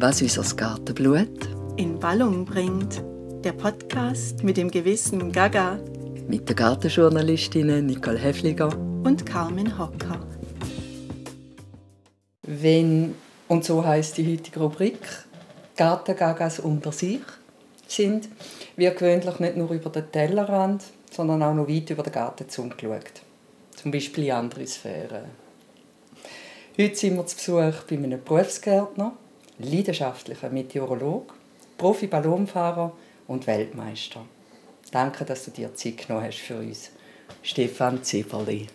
was unser Gartenblut in Ballung bringt. Der Podcast mit dem gewissen Gaga mit den Gartenjournalistinnen Nicole Hefliger und Carmen Hocker. Wenn, und so heißt die heutige Rubrik, Gartengagas unter sich sind, wird gewöhnlich nicht nur über den Tellerrand, sondern auch noch weit über den Gartenzaun geschaut. Zum Beispiel in andere Sphären. Heute sind wir zu Besuch bei einem Berufsgärtner, leidenschaftlicher Meteorolog, Profi-Ballonfahrer und Weltmeister. Danke, dass du dir Zeit genommen hast für uns. Stefan Zeberli.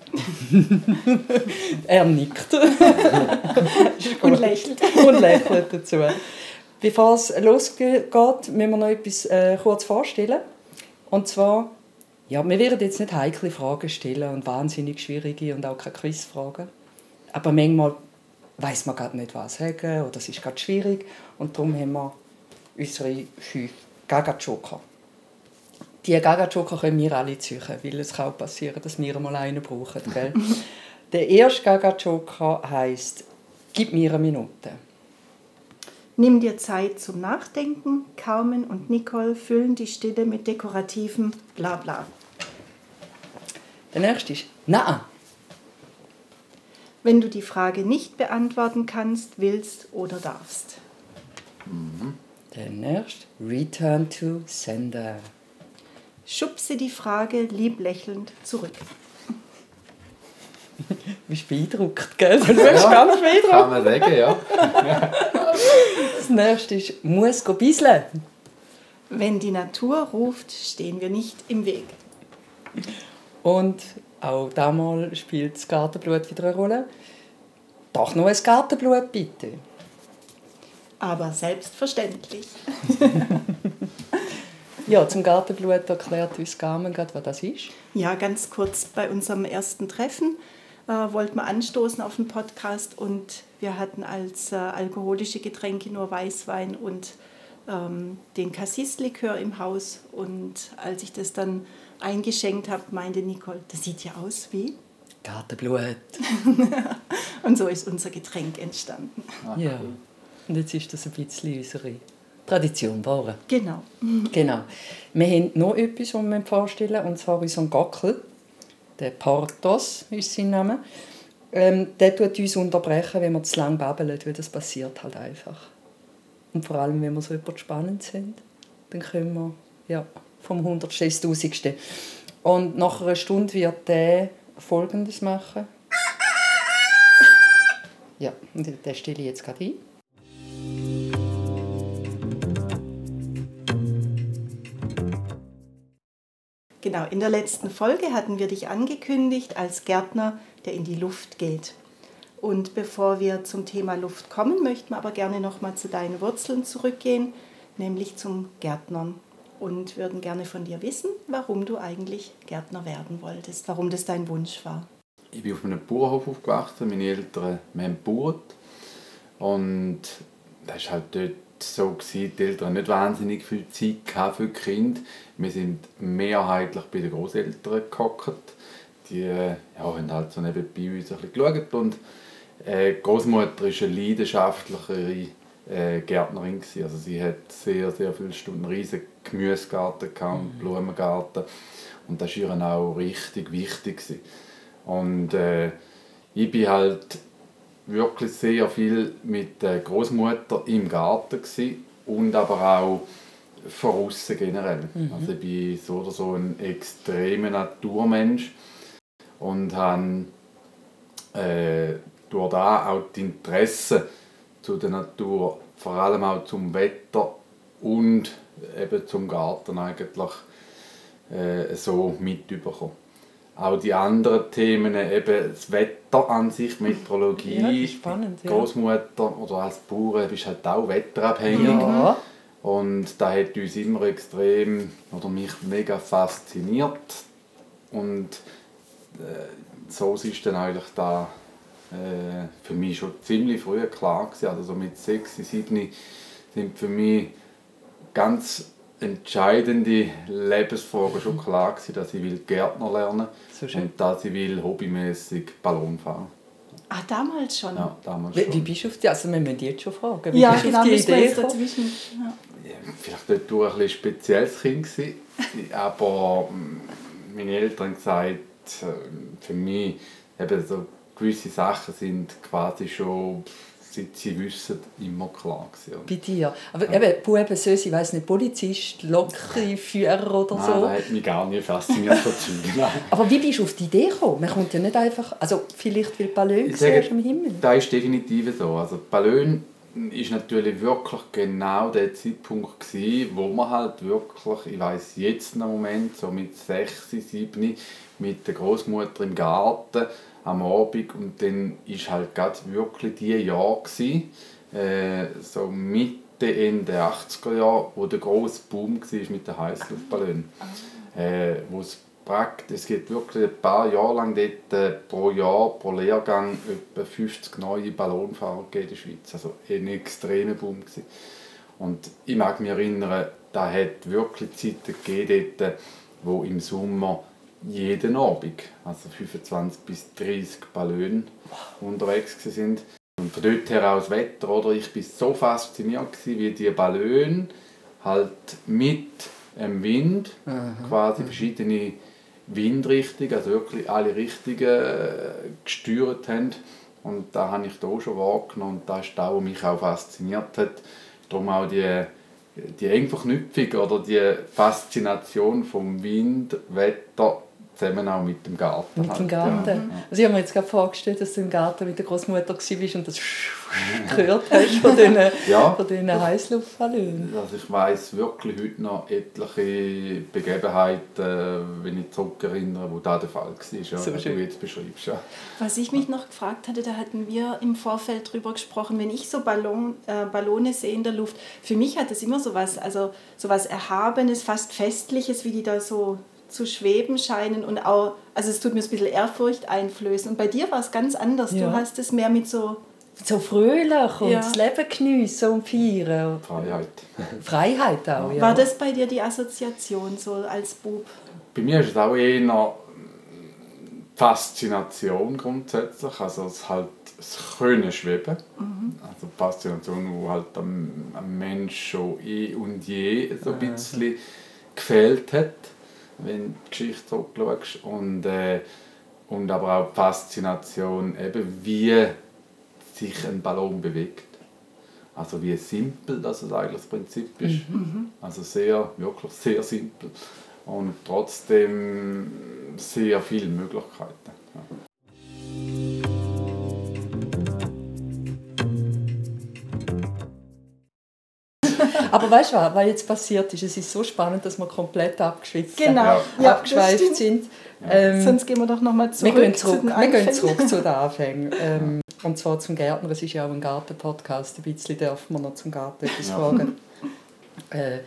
er nickt. und lächelt. und lächelt dazu. Bevor es losgeht, müssen wir noch etwas äh, kurz vorstellen. Und zwar, ja, wir werden jetzt nicht heikle Fragen stellen und wahnsinnig schwierige und auch keine Quizfragen. Aber manchmal weiß man gerade nicht, was sagen oder es ist gerade schwierig. Und darum haben wir unsere fünf Gaga-Joker. Die Gaga-Joker können wir alle ziehen, weil es kann passieren, dass wir mal einen brauchen. Gell? Der erste Gaga-Joker heisst «Gib mir eine Minute». Nimm dir Zeit zum Nachdenken. Carmen und Nicole füllen die Stille mit dekorativem Blabla. Der nächste ist «Na». Wenn du die Frage nicht beantworten kannst, willst oder darfst. Mhm. Der nächste «Return to Sender» schubse die Frage lieb lächelnd zurück. Du bist beeindruckt, gell? Du bist ja, ganz beeindruckt. Kann man sagen, ja. das nächste ist, muss go bisseln. Wenn die Natur ruft, stehen wir nicht im Weg. Und auch damals spielt das Gartenblut wieder eine Rolle. Doch noch ein Gartenblut, bitte. Aber selbstverständlich. Ja, zum Gartenblut erklärt uns Carmen gerade, was das ist. Ja, ganz kurz bei unserem ersten Treffen äh, wollten wir anstoßen auf den Podcast und wir hatten als äh, alkoholische Getränke nur Weißwein und ähm, den Cassis-Likör im Haus. Und als ich das dann eingeschenkt habe, meinte Nicole, das sieht ja aus wie Gartenblut. und so ist unser Getränk entstanden. Ach, ja, und jetzt ist das ein bisschen unsere Tradition wahren. Genau. genau. Wir haben noch etwas, was wir vorstellen und zwar unseren Gockel. Der Portos ist sein Name. Ähm, der tut uns unterbrechen, wenn wir zu lange babbeln, weil das passiert halt einfach. Und vor allem, wenn wir so etwas spannend sind, dann können wir ja, vom 100. ins 1000. Und nach einer Stunde wird der Folgendes machen. Ja, und den stelle ich jetzt gerade ein. Genau, in der letzten Folge hatten wir dich angekündigt als Gärtner, der in die Luft geht. Und bevor wir zum Thema Luft kommen, möchten wir aber gerne nochmal zu deinen Wurzeln zurückgehen, nämlich zum Gärtnern. Und würden gerne von dir wissen, warum du eigentlich Gärtner werden wolltest, warum das dein Wunsch war. Ich bin auf einem Bauernhof aufgewachsen, meine Eltern haben gebaut. Und das ist halt dort so, gewesen, die Eltern nicht wahnsinnig viel Zeit für die Kinder. Wir sind mehrheitlich bei den Großeltern gehockt. Die ja, haben halt so nebenbei uns ein bisschen geschaut. Und äh, Großmutter war eine leidenschaftlichere äh, Gärtnerin. Gewesen. Also sie hat sehr, sehr viele Stunden riesen Gemüsegarten gehabt, mhm. Blumengarten. Und das war ihr auch richtig wichtig. Gewesen. Und äh, ich bin halt wirklich sehr viel mit der Großmutter im Garten gewesen und aber auch von generell. Mhm. Also ich bin so oder so ein extremer Naturmensch und habe äh, durch da auch die Interesse zu der Natur, vor allem auch zum Wetter und eben zum Garten eigentlich äh, so mitbekommen auch die anderen Themen, eben das Wetter an sich, Meteorologie, ja, spannend, ja. Großmutter oder als Bauer bist halt auch wetterabhängig. Ja. Und da hat uns immer extrem oder mich mega fasziniert. Und äh, so ist dann eigentlich da äh, für mich schon ziemlich früh klar gewesen. Also so mit sechs, sieben sind für mich ganz entscheidende Lebensfrage schon klar gewesen, dass ich will Gärtner lernen so und dass ich will hobbymäßig Ballon fahren. Ah, damals schon? Ja, damals Wie, schon. wie bist du auf die, also wir müssen jetzt schon fragen, wie ja, bist du genau, auf die Idee jetzt dazwischen. Ja. Ja, vielleicht dort durch ein bisschen spezielles Kind gewesen, aber mm, meine Eltern haben gesagt, äh, für mich eben so gewisse Sachen sind quasi schon, seit sie wissen, immer klar gewesen. Bei dir. Aber eben, Buben, Sösi, ich weiss nicht, Polizist, Lokführer oder Nein, so. das hat mich gar nicht fasziniert. Nein. Aber wie bist du auf die Idee gekommen? Man kommt ja nicht einfach, also vielleicht weil Ballon siehst am Himmel. Das ist definitiv so. Also Ballon ist natürlich wirklich genau der Zeitpunkt gewesen, wo man halt wirklich, ich weiß jetzt noch Moment, so mit 6, 7, mit der Großmutter im Garten am Abend und dann ist halt gerade wirklich die Jahr gewesen, äh, so Mitte Ende 80er Jahre, wo der große Boom war mit den Heißluftballonen. Äh, wo es praktisch, es gibt wirklich ein paar Jahre lang dort, äh, pro Jahr, pro Lehrgang etwa 50 neue Ballonfahrer in der Schweiz. Also ein extremer Boom. Gewesen. Und ich mag mich erinnern, da hat wirklich Zeiten gegeben, dort, wo im Sommer jeden Abend, also 25 bis 30 Ballone unterwegs sind. Und von dort her auch das Wetter, oder? Ich war so fasziniert, gewesen, wie die Ballone halt mit dem Wind, quasi verschiedene Windrichtungen, also wirklich alle Richtungen äh, gesteuert haben. Und da habe ich da schon wahrgenommen und das ist das, was mich auch fasziniert hat. Darum auch die, die enge Verknüpfung oder die Faszination vom Wind, Wetter, zusammen auch mit dem Garten. Mit dem halt, Garten. Ja. Also ich habe mir jetzt gerade vorgestellt, dass du im Garten mit der Großmutter warst und das gehört hast von diesen, Ja. von diesen Heißluftballonen. Also ich weiß wirklich heute noch etliche Begebenheiten, wenn ich zurückerinnere, wo das der Fall war, ja, So was du jetzt beschreibst. Ja. Was ich mich noch gefragt hatte, da hatten wir im Vorfeld drüber gesprochen, wenn ich so Ballon, äh, Ballone sehe in der Luft, für mich hat das immer so was, also so was Erhabenes, fast Festliches, wie die da so zu schweben scheinen und auch, also es tut mir ein bisschen Ehrfurcht einflößen. Und bei dir war es ganz anders. Ja. Du hast es mehr mit so, So fröhlich und Ja. das Leben geniessen und feiern. Freiheit. Freiheit auch, ja. war das bei dir die Assoziation so als Bub? Bei mir ist es auch eher eine Faszination grundsätzlich, also es halt das Können schweben. Also die Faszination, die halt am, am Mensch schon eh und je so ein bisschen gefehlt hat, wenn du die Geschichte zurückschaust. Und, äh, und aber auch die Faszination, eben wie sich ein Ballon bewegt. Also wie simpel das eigentlich das Prinzip ist. Also sehr, wirklich sehr simpel. Und trotzdem sehr viele Möglichkeiten. Ja. Aber weißt du was, was jetzt passiert ist? Es ist so spannend, dass wir komplett abgeschweift Genau, Ja. abgeschweift sind. Ähm, Sonst gehen wir doch nochmal wir zurück, gehen zu zurück, den wir gehen Anfängen. zurück zu den Anfängen. Ähm, und zwar zum Gärtner. Es ist ja auch ein Garten-Podcast. Ein bisschen dürfen wir noch zum Garten etwas Ja. fragen. äh,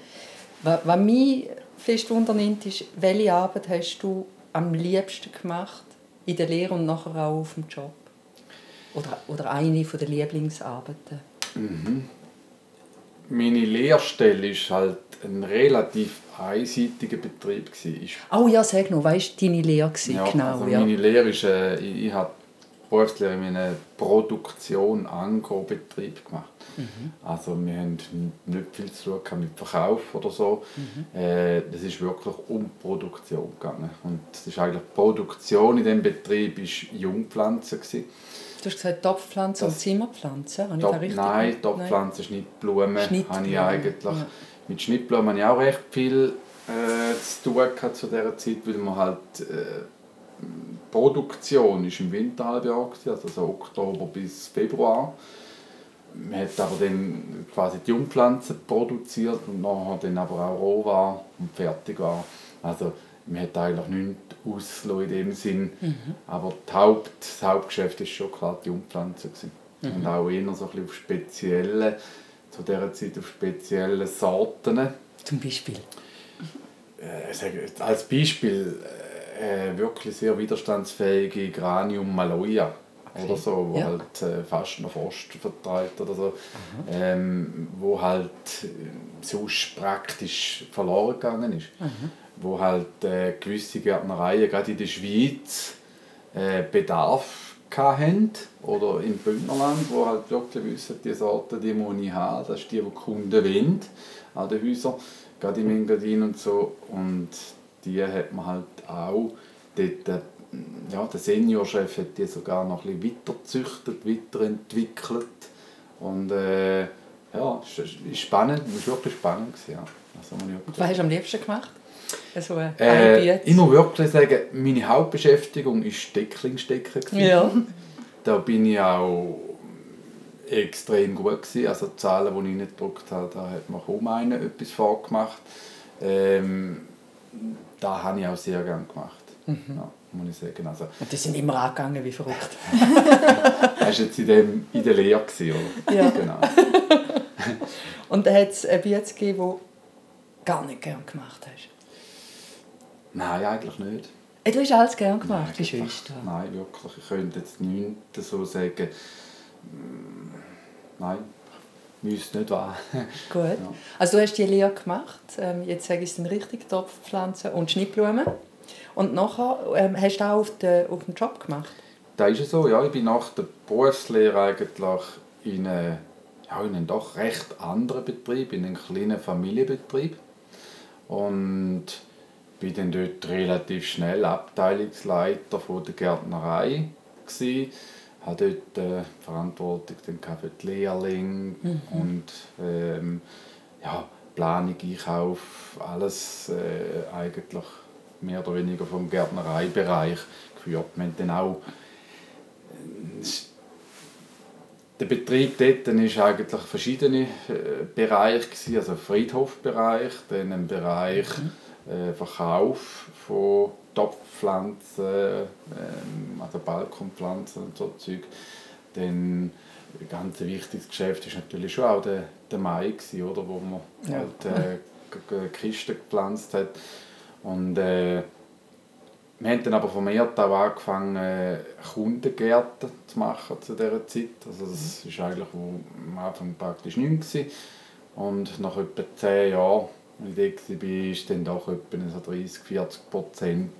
was, was mich fest wundernimmt, ist, welche Arbeit hast du am liebsten gemacht in der Lehre und nachher auch auf dem Job? Oder, oder eine von der Lieblingsarbeiten? Meine Lehrstelle war halt ein relativ einseitiger Betrieb. gewesen. Oh ja, sag noch, weißt du, deine Lehre war, Ja, genau. also ja. Meine Lehre ist, äh, ich, ich habe Berufslehre in einem Produktion Angrobetrieb gemacht. Also wir haben nicht viel zu tun mit Verkauf oder so. Äh, das ist wirklich um Produktion gegangen. Und das ist eigentlich die Produktion in diesem Betrieb ist Jungpflanzen gewesen. Du hast gesagt Topfpflanzen und Zimmerpflanzen. Habe ich Top, das richtig nein, gemacht? Topfpflanzen, Schnittblumen, Schnittblumen, habe ich eigentlich. ja. Mit Schnittblumen habe ich auch recht viel äh, zu tun gehabt zu dieser Zeit, weil man halt äh, die Produktion ist im Winterhalbjahr, also so Oktober bis Februar. Man hat aber dann quasi die Jungpflanzen produziert und nachher dann aber auch Rohware und fertig war. Also man hat eigentlich nichts auslassen in dem Sinn. Aber die Haupt, das Hauptgeschäft ist schon klar die Jungpflanzen. gewesen. Und auch eher so ein bisschen auf spezielle, zu dieser Zeit auf spezielle Sorten. Zum Beispiel. Äh, sage, als Beispiel äh, wirklich sehr widerstandsfähige Granium Maloia oder so, wo Ja. halt äh, fast noch Frost vertreibt oder so, ähm, wo halt äh, sonst praktisch verloren gegangen ist. Wo halt äh, gewisse Gärtnereien, gerade in der Schweiz, äh, Bedarf hatten. Oder im Bündnerland, wo halt wirklich wissen, die Sorte, die muss ich haben. Das ist die, die die Kunden wollen an den Häusern. Gerade im Engadin und so. Und die hat man halt auch dort, äh, ja, der Seniorchef hat die sogar noch ein bisschen weitergezüchtet, weiterentwickelt. Und äh, ja, es ist spannend, es war wirklich spannend. Ja. Also, was hast du am liebsten gemacht? Also, äh, ich muss wirklich sagen, meine Hauptbeschäftigung war Steckling-Stecken. Ja. Da bin ich auch extrem gut gewesen. Also die Zahlen, die ich nicht gedruckt habe, da hat man kaum einer etwas vorgemacht. Ähm, da habe ich auch sehr gerne gemacht. Mhm. Ja, muss ich sagen. Also, Und die sind immer angegangen wie verrückt. das war jetzt in, dem, in der Lehre, oder? Ja. Genau. Und hat es ein Bier gegeben, das gar nicht gerne gemacht hast? Nein, eigentlich nicht. Äh, du hast alles gerne gemacht, wie schönst Nein, wirklich. Ich könnte jetzt nichts so sagen. Mm, nein, müsste nicht wahr. Gut. Ja. Also du hast die Lehre gemacht, ähm, jetzt sage ich es richtig, Topfpflanzen und Schnittblumen. Und nachher ähm, hast du auch auf den, auf den Job gemacht? Das ist so, ja. Ich bin nach der Berufslehre eigentlich in einen, ja, in einen doch recht anderen Betrieb, in einen kleinen Familienbetrieb. Und bin dann dort relativ schnell Abteilungsleiter von der Gärtnerei gewesen. hatte dort äh, Verantwortung dann für die Lehrlinge mhm. und ähm, ja, Planung, Einkauf, alles äh, eigentlich mehr oder weniger vom Gärtnereibereich geführt. Wir haben dann auch äh, der Betrieb dort war eigentlich verschiedene äh, Bereiche, also Friedhofbereich, dann ein Bereich mhm äh, Verkauf von Topfpflanzen, ähm, also Balkonpflanzen und so Zeug. Dann ein ganz wichtiges Geschäft ist natürlich schon auch der, der Mai, gewesen, oder, wo man ja. halt, äh, Kisten gepflanzt hat. Und äh, wir haben dann aber vermehrt auch angefangen, äh, Kundengärten zu machen zu dieser Zeit. Also das war mhm. eigentlich wo am Anfang praktisch nichts. Und nach etwa zehn Jahren da war, dann doch etwa so 30, 40 Prozent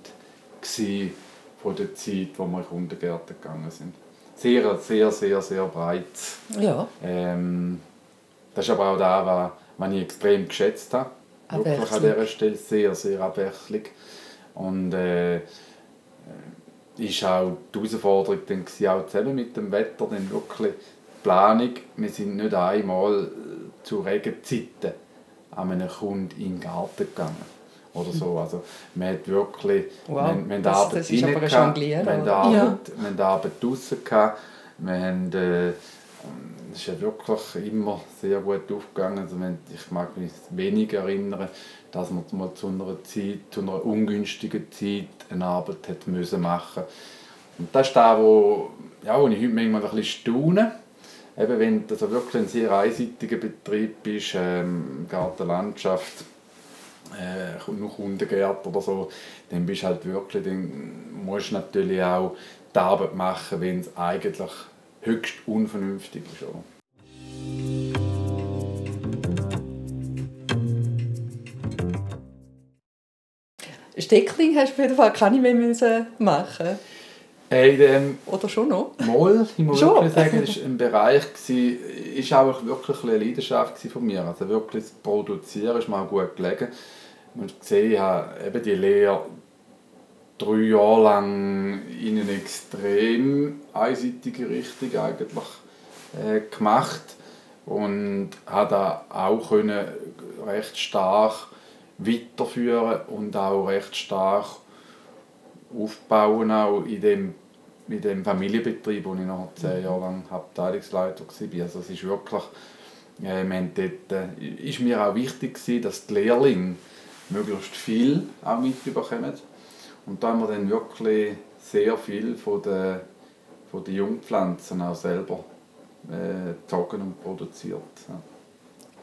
von der Zeit, wo wir in Kundengärten gegangen sind. Sehr, sehr, sehr, sehr breit. Ja. Ähm, das ist aber auch das, was, ich extrem geschätzt habe. Wirklich an dieser Stelle sehr, sehr Abwechslung. Und äh, ist auch die Herausforderung dann auch zusammen mit dem Wetter dann wirklich die Planung. Wir sind nicht einmal zu Regenzeiten an einem Kunden in den Garten gegangen. Oder so. Also, man hat wirklich wow, man, man das, Arbeit das ist aber gehabt, wir haben Arbeit, ja. haben Arbeit draussen gehabt, wir haben, äh, es ist ja wirklich immer sehr gut aufgegangen. Also, ich mag mich wenig erinnern, dass man mal zu einer Zeit, zu einer ungünstigen Zeit eine Arbeit hat müssen machen Und das ist das, wo, ja, wo ich heute manchmal ein bisschen staune eben wenn das wirklich ein sehr einseitiger Betrieb ist, ähm, Gartenlandschaft, äh, nur Kundengärten oder so, dann bist halt wirklich, dann musst du natürlich auch die Arbeit machen, wenn es eigentlich höchst unvernünftig ist. Oder? Steckling hast du auf jeden Fall keine mehr machen Hey, dem Oder schon noch? Mal, ich muss schon. wirklich sagen, das war ein Bereich, ist auch wirklich eine Leidenschaft von mir. Also wirklich das Produzieren ist mir auch gut gelegen. Und gesehen habe, eben die Lehre drei Jahre lang in eine extrem einseitige Richtung eigentlich äh, gemacht und habe da auch können recht stark weiterführen und auch recht stark aufbauen, auch in dem, in dem Familienbetrieb, wo ich noch zehn Jahre lang Abteilungsleiter war. Also es ist wirklich, äh, dort, äh, ist mir auch wichtig gewesen, dass die Lehrlinge möglichst viel auch mitbekommen. Und da haben wir dann wirklich sehr viel von den, von den Jungpflanzen auch selber äh, gezogen und produziert. Ja.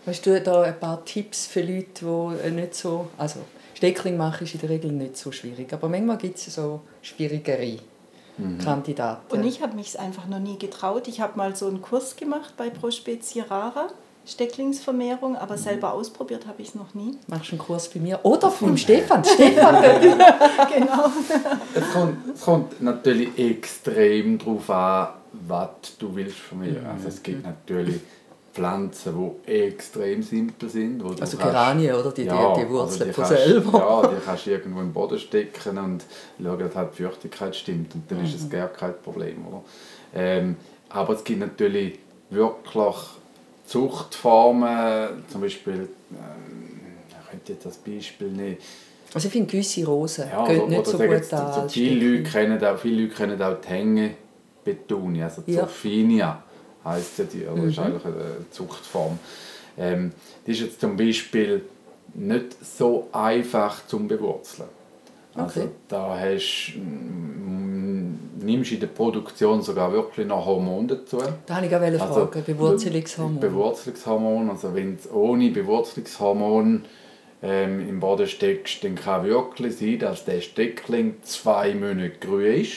Hast du da ein paar Tipps für Leute, die nicht so, also Steckling machen ist in der Regel nicht so schwierig. Aber manchmal gibt es so schwierigere mhm. Kandidaten. Und ich habe mich einfach noch nie getraut. Ich habe mal so einen Kurs gemacht bei Prospecie Rara. Stecklingsvermehrung, aber selber ausprobiert habe ich es noch nie. Machst du einen Kurs bei mir? Oder vom Stefan. Stefan. genau. Es kommt, es kommt natürlich extrem darauf an, was du willst von mir. Also es gibt natürlich Pflanzen, die extrem simpel sind. Wo Also kannst- Geranien, oder? Die, Ja, die, die also Wurzeln die von kannst- selber. Ja, die kannst du irgendwo im Boden stecken und schauen, dass halt die Feuchtigkeit stimmt. Und dann ist Mhm. es gar kein Problem. Oder? Ähm, aber es gibt natürlich wirklich Zuchtformen, zum Beispiel, ähm, ich könnte jetzt das Beispiel nehmen, Also ich finde gewisse Rosen ja, gehen nicht so gut an so viele. Leute kennen auch, viele Leute kennen auch die Hängebetunie, also die Ja. Zophinia heisst ja die, oder Mhm. ist eigentlich eine Zuchtform. Ähm, die ist jetzt zum Beispiel nicht so einfach zum Bewurzeln. Also Okay. da hast, mm, nimmst du in der Produktion sogar wirklich noch Hormone dazu. Da wollte ich auch Also, fragen, Bewurzelungshormon. Bewurzelungshormon, also wenn du ohne Bewurzelungshormon ähm, im Boden steckst, dann kann wirklich sein, dass der Steckling zwei Monate grün ist,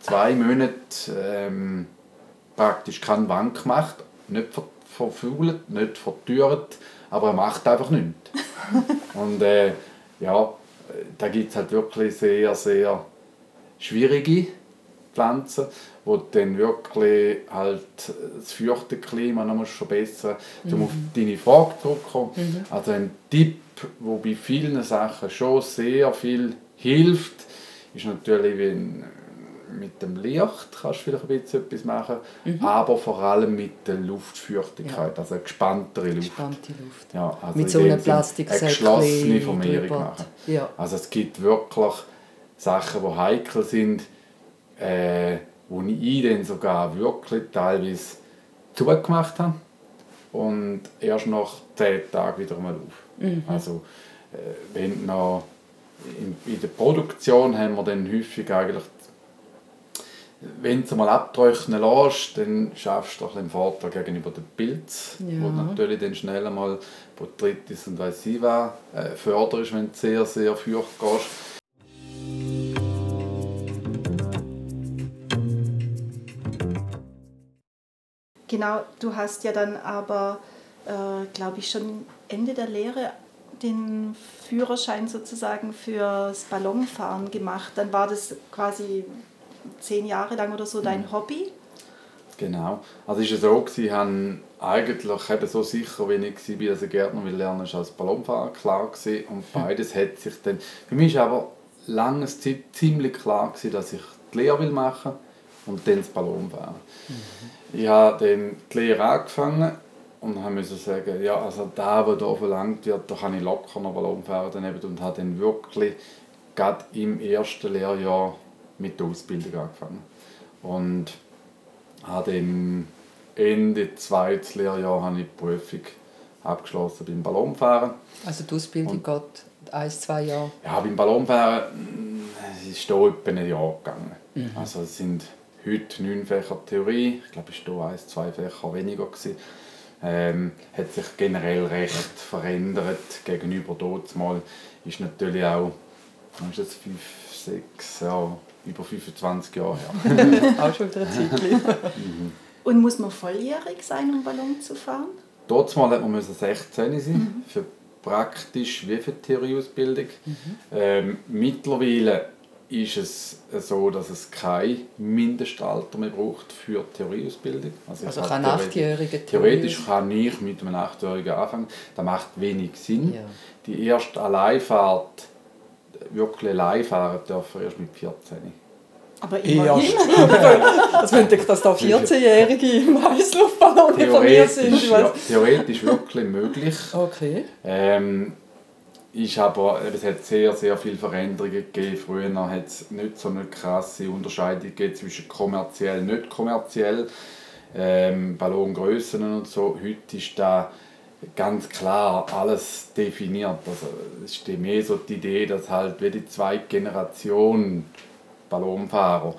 zwei Monate ähm, praktisch keinen Wank macht, nicht ver verfault, nicht vertürt, aber er macht einfach nichts. Und äh, ja, äh, da gibt es halt wirklich sehr, sehr schwierige Pflanzen, wo du dann wirklich halt das feuchte Klima noch musst verbessern musst. Um auf deine Frage zurückzukommen. Also ein Tipp, der bei vielen Sachen schon sehr viel hilft, ist natürlich, wenn mit dem Licht kannst du vielleicht ein bisschen etwas machen, aber vor allem mit der Luftfeuchtigkeit, also eine gespanntere Luft. Gespannte Luft. Ja, also Mit so einem Sinn Plastiksäckchen Eine geschlossene Vermehrung drüber. machen. Ja. Also es gibt wirklich Sachen, die heikel sind, äh, wo ich dann sogar wirklich teilweise zugemacht habe und erst nach 10 Tagen wieder mal auf. Also äh, wenn noch in, in der Produktion haben wir dann häufig eigentlich wenn du mal abtrocknen lässt, dann schaffst du doch einen Vorteil gegenüber dem Pilz, Ja. wo natürlich dann schnell einmal Botrytis und weiss ich was äh, förderst, wenn du sehr, sehr feucht gehst. Genau, du hast ja dann aber, äh, glaube ich, schon Ende der Lehre den Führerschein sozusagen fürs Ballonfahren gemacht. Dann war das quasi zehn Jahre lang oder so dein Hobby. Genau. Also ist es so, gewesen, ich habe eigentlich eben so sicher, wie ich war, dass ich Gärtner will lernen, als Ballonfahrer klar gewesen. Und beides hat sich dann... Für mich war aber lange Zeit ziemlich klar gewesen, dass ich die Lehre will machen und dann das Ballonfahren. Ich habe dann die Lehre angefangen und musste sagen, ja, also da, was hier verlangt wird, da kann ich locker noch Ballon fahren daneben und habe dann wirklich gerade im ersten Lehrjahr mit der Ausbildung angefangen. Und habe dann Ende zweites Lehrjahr habe ich die Prüfung abgeschlossen beim Ballonfahren. Also die Ausbildung geht ein, zwei Jahre. Ja, beim Ballonfahren es ist hier etwa ein Jahr gegangen. Also es sind heute neun Fächer Theorie, ich glaube, es war hier ein, zwei Fächer weniger. Gewesen. Ähm, hat sich generell recht verändert gegenüber dort mal. Ist natürlich auch, ist das, fünf, sechs, ja, über 25 Jahre her. Auch schon wieder ein Zeitchen. Und muss man volljährig sein, um Ballon zu fahren? Dort mal hat man müssen 16 sein für praktisch wie für die Theorieausbildung. Ähm, mittlerweile ist es so, dass es kein Mindestalter mehr braucht für die Theorieausbildung. Also habe kann Achtjähriger Theoretisch kann ich mit einem Achtjährigen anfangen. Das macht wenig Sinn. Ja. Die erste Alleinfahrt, wirklich allein fahren dürfen erst mit 14. Aber immerhin. Das wenn ich, dass da 14-Jährige im Heißluftballon von mir sind. Theoretisch, Ich ja, theoretisch wirklich möglich. Okay. Ähm, ist aber, es hat sehr, sehr viele Veränderungen gegeben. Früher hat es nicht so eine krasse Unterscheidung gegeben zwischen kommerziell und nicht kommerziell. Ähm, Ballongrössen und so. Heute ist da ganz klar alles definiert. Also, es ist mehr so die Idee, dass halt wie die zweite Generation Ballonfahrer,